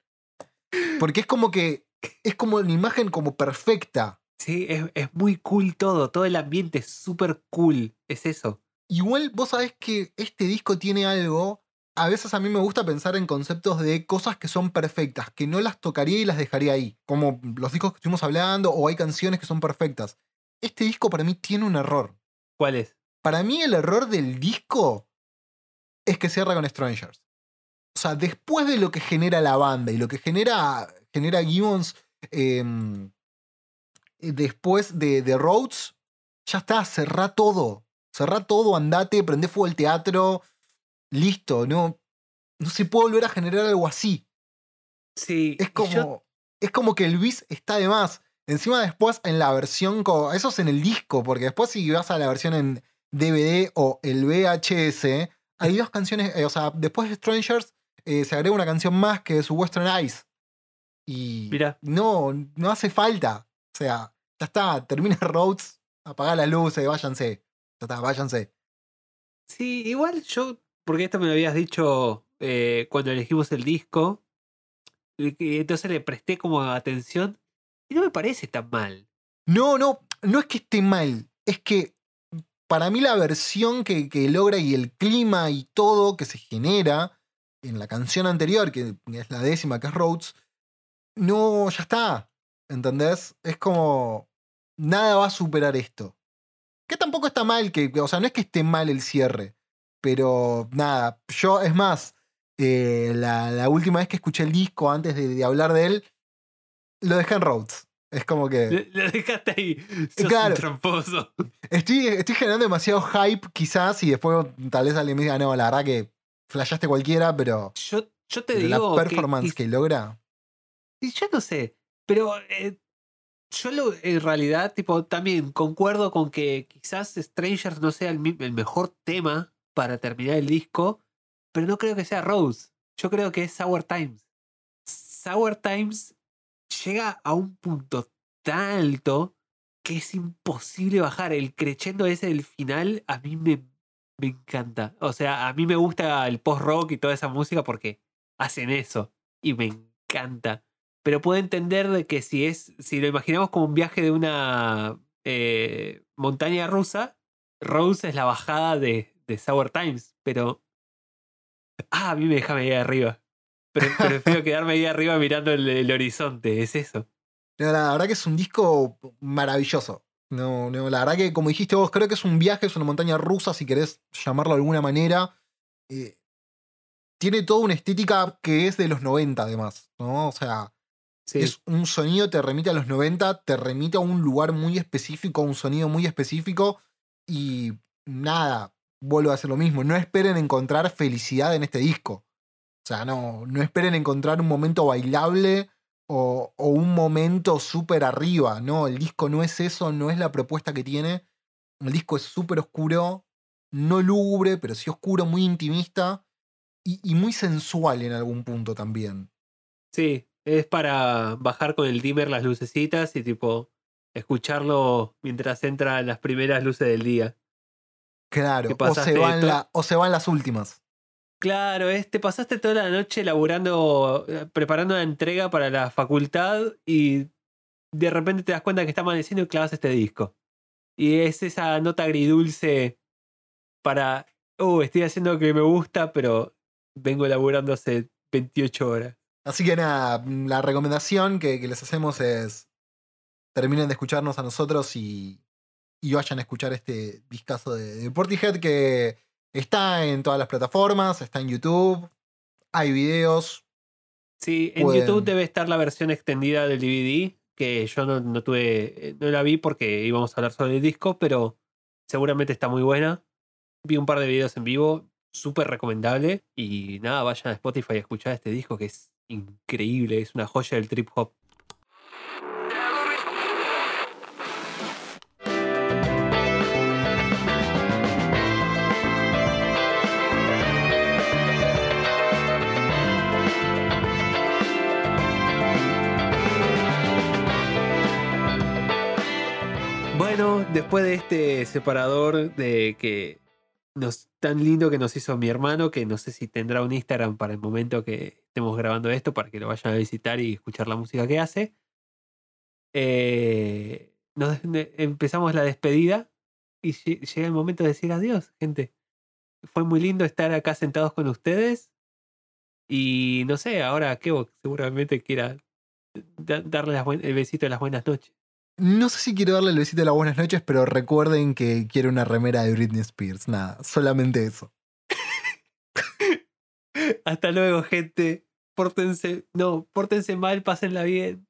Porque es como que, es como una imagen como perfecta. Sí, es, es muy cool todo, todo el ambiente es súper cool, es eso. Igual vos sabés que este disco tiene algo. A veces a mí me gusta pensar en conceptos de cosas que son perfectas, que no las tocaría y las dejaría ahí. Como los discos que estuvimos hablando, o hay canciones que son perfectas. Este disco para mí tiene un error. ¿Cuál es? Para mí el error del disco es que cierra con Strangers. O sea, después de lo que genera la banda y lo que genera, genera Gibbons em, después de, de Rhodes, ya está, cerrá todo. Cerrá todo, andate, prende fuego el teatro. Listo, no, no se puede volver a generar algo así. Sí, Es como, yo- es como que el bis está de más. Encima después en la versión, eso es en el disco, porque después si vas a la versión en DVD o el VHS, hay dos canciones, eh, o sea, después de Strangers eh, se agrega una canción más que es Western Eyes. Y Mirá. no, no hace falta. O sea, ya está, termina Rhodes, apaga las luces, váyanse. Ya está, váyanse. sí, igual yo, porque esto me lo habías dicho eh, cuando elegimos el disco, y entonces le presté como atención y no me parece tan mal. No, no, no es que esté mal, es que para mí la versión que, que logra y el clima y todo que se genera en la canción anterior, que es la décima, que es Rhodes, no, ya está, ¿entendés? Es como, nada va a superar esto. Que tampoco está mal, que, o sea, no es que esté mal el cierre, pero nada, yo, es más, eh, la, la última vez que escuché el disco, antes de, de hablar de él, lo dejé en Rhodes. Es como que... Lo dejaste ahí. Sos Claro. un tramposo. Estoy, estoy generando demasiado hype, quizás, y después tal vez alguien me diga, no, la verdad que flashaste cualquiera, pero, Yo, yo te pero digo. la performance que que, logra. Y yo no sé, pero eh, yo lo, en realidad, tipo, también concuerdo con que quizás Strangers no sea el mejor tema para terminar el disco, pero no creo que sea Rose. Yo creo que es Sour Times. Sour Times llega a un punto tan alto que es imposible bajar. El crescendo ese del final a mí me, me encanta. O sea, a mí me gusta el post-rock y toda esa música porque hacen eso. Y me encanta. Pero puedo entender de que si es. Si lo imaginamos como un viaje de una eh, montaña rusa, Rose es la bajada de, de Sour Times. Pero. Ah, a mí me deja ahí arriba. Pero prefiero quedarme ahí arriba mirando el, el horizonte. Es eso. No, la verdad que es un disco maravilloso. No, no, la verdad que, como dijiste vos, creo que es un viaje, es una montaña rusa, si querés llamarlo de alguna manera. Eh, tiene toda una estética que es de los 90, además, ¿no? O sea, Sí. es un sonido, te remite a los 90, te remite a un lugar muy específico, a un sonido muy específico. Y nada, vuelvo a hacer lo mismo. No esperen encontrar felicidad en este disco. O sea, no, no esperen encontrar un momento bailable o, o un momento súper arriba. No, el disco no es eso, no es la propuesta que tiene. El disco es súper oscuro, no lúgubre, pero sí oscuro, muy intimista y, y muy sensual en algún punto también. Sí, es para bajar con el dimmer las lucecitas y tipo escucharlo mientras entran las primeras luces del día. Claro, ¿Qué o pasaste se, de van to- la- o se van las últimas. Claro, es, te pasaste toda la noche laburando, eh, preparando la entrega para la facultad y de repente te das cuenta que está amaneciendo y clavas este disco. Y es esa nota agridulce para, oh, estoy haciendo lo que me gusta, pero vengo laburando hace 28 horas. Así que nada, la recomendación que, que les hacemos es terminen de escucharnos a nosotros y, y vayan a escuchar este discazo de, de Portishead que está en todas las plataformas, está en YouTube, hay videos. Sí, en Pueden- YouTube debe estar la versión extendida del DVD, que yo no, no tuve, eh, no la vi porque íbamos a hablar sobre el disco, pero seguramente está muy buena. Vi un par de videos en vivo, súper recomendable. Y nada, vayan a Spotify a escuchar este disco que es increíble, es una joya del trip hop. Después de este separador de que nos tan lindo que nos hizo mi hermano, que no sé si tendrá un Instagram para el momento que estemos grabando esto, para que lo vayan a visitar y escuchar la música que hace. Eh, empezamos la despedida y lle- llega el momento de decir adiós, gente. Fue muy lindo estar acá sentados con ustedes. Y no sé, ahora Kevo seguramente quiera da- darle el besito de las buenas noches. No sé si quiero darle el besito de las buenas noches, pero recuerden que quiero una remera de Britney Spears. Nada, solamente eso. Hasta luego, gente. Pórtense, no, pórtense mal, pásenla bien.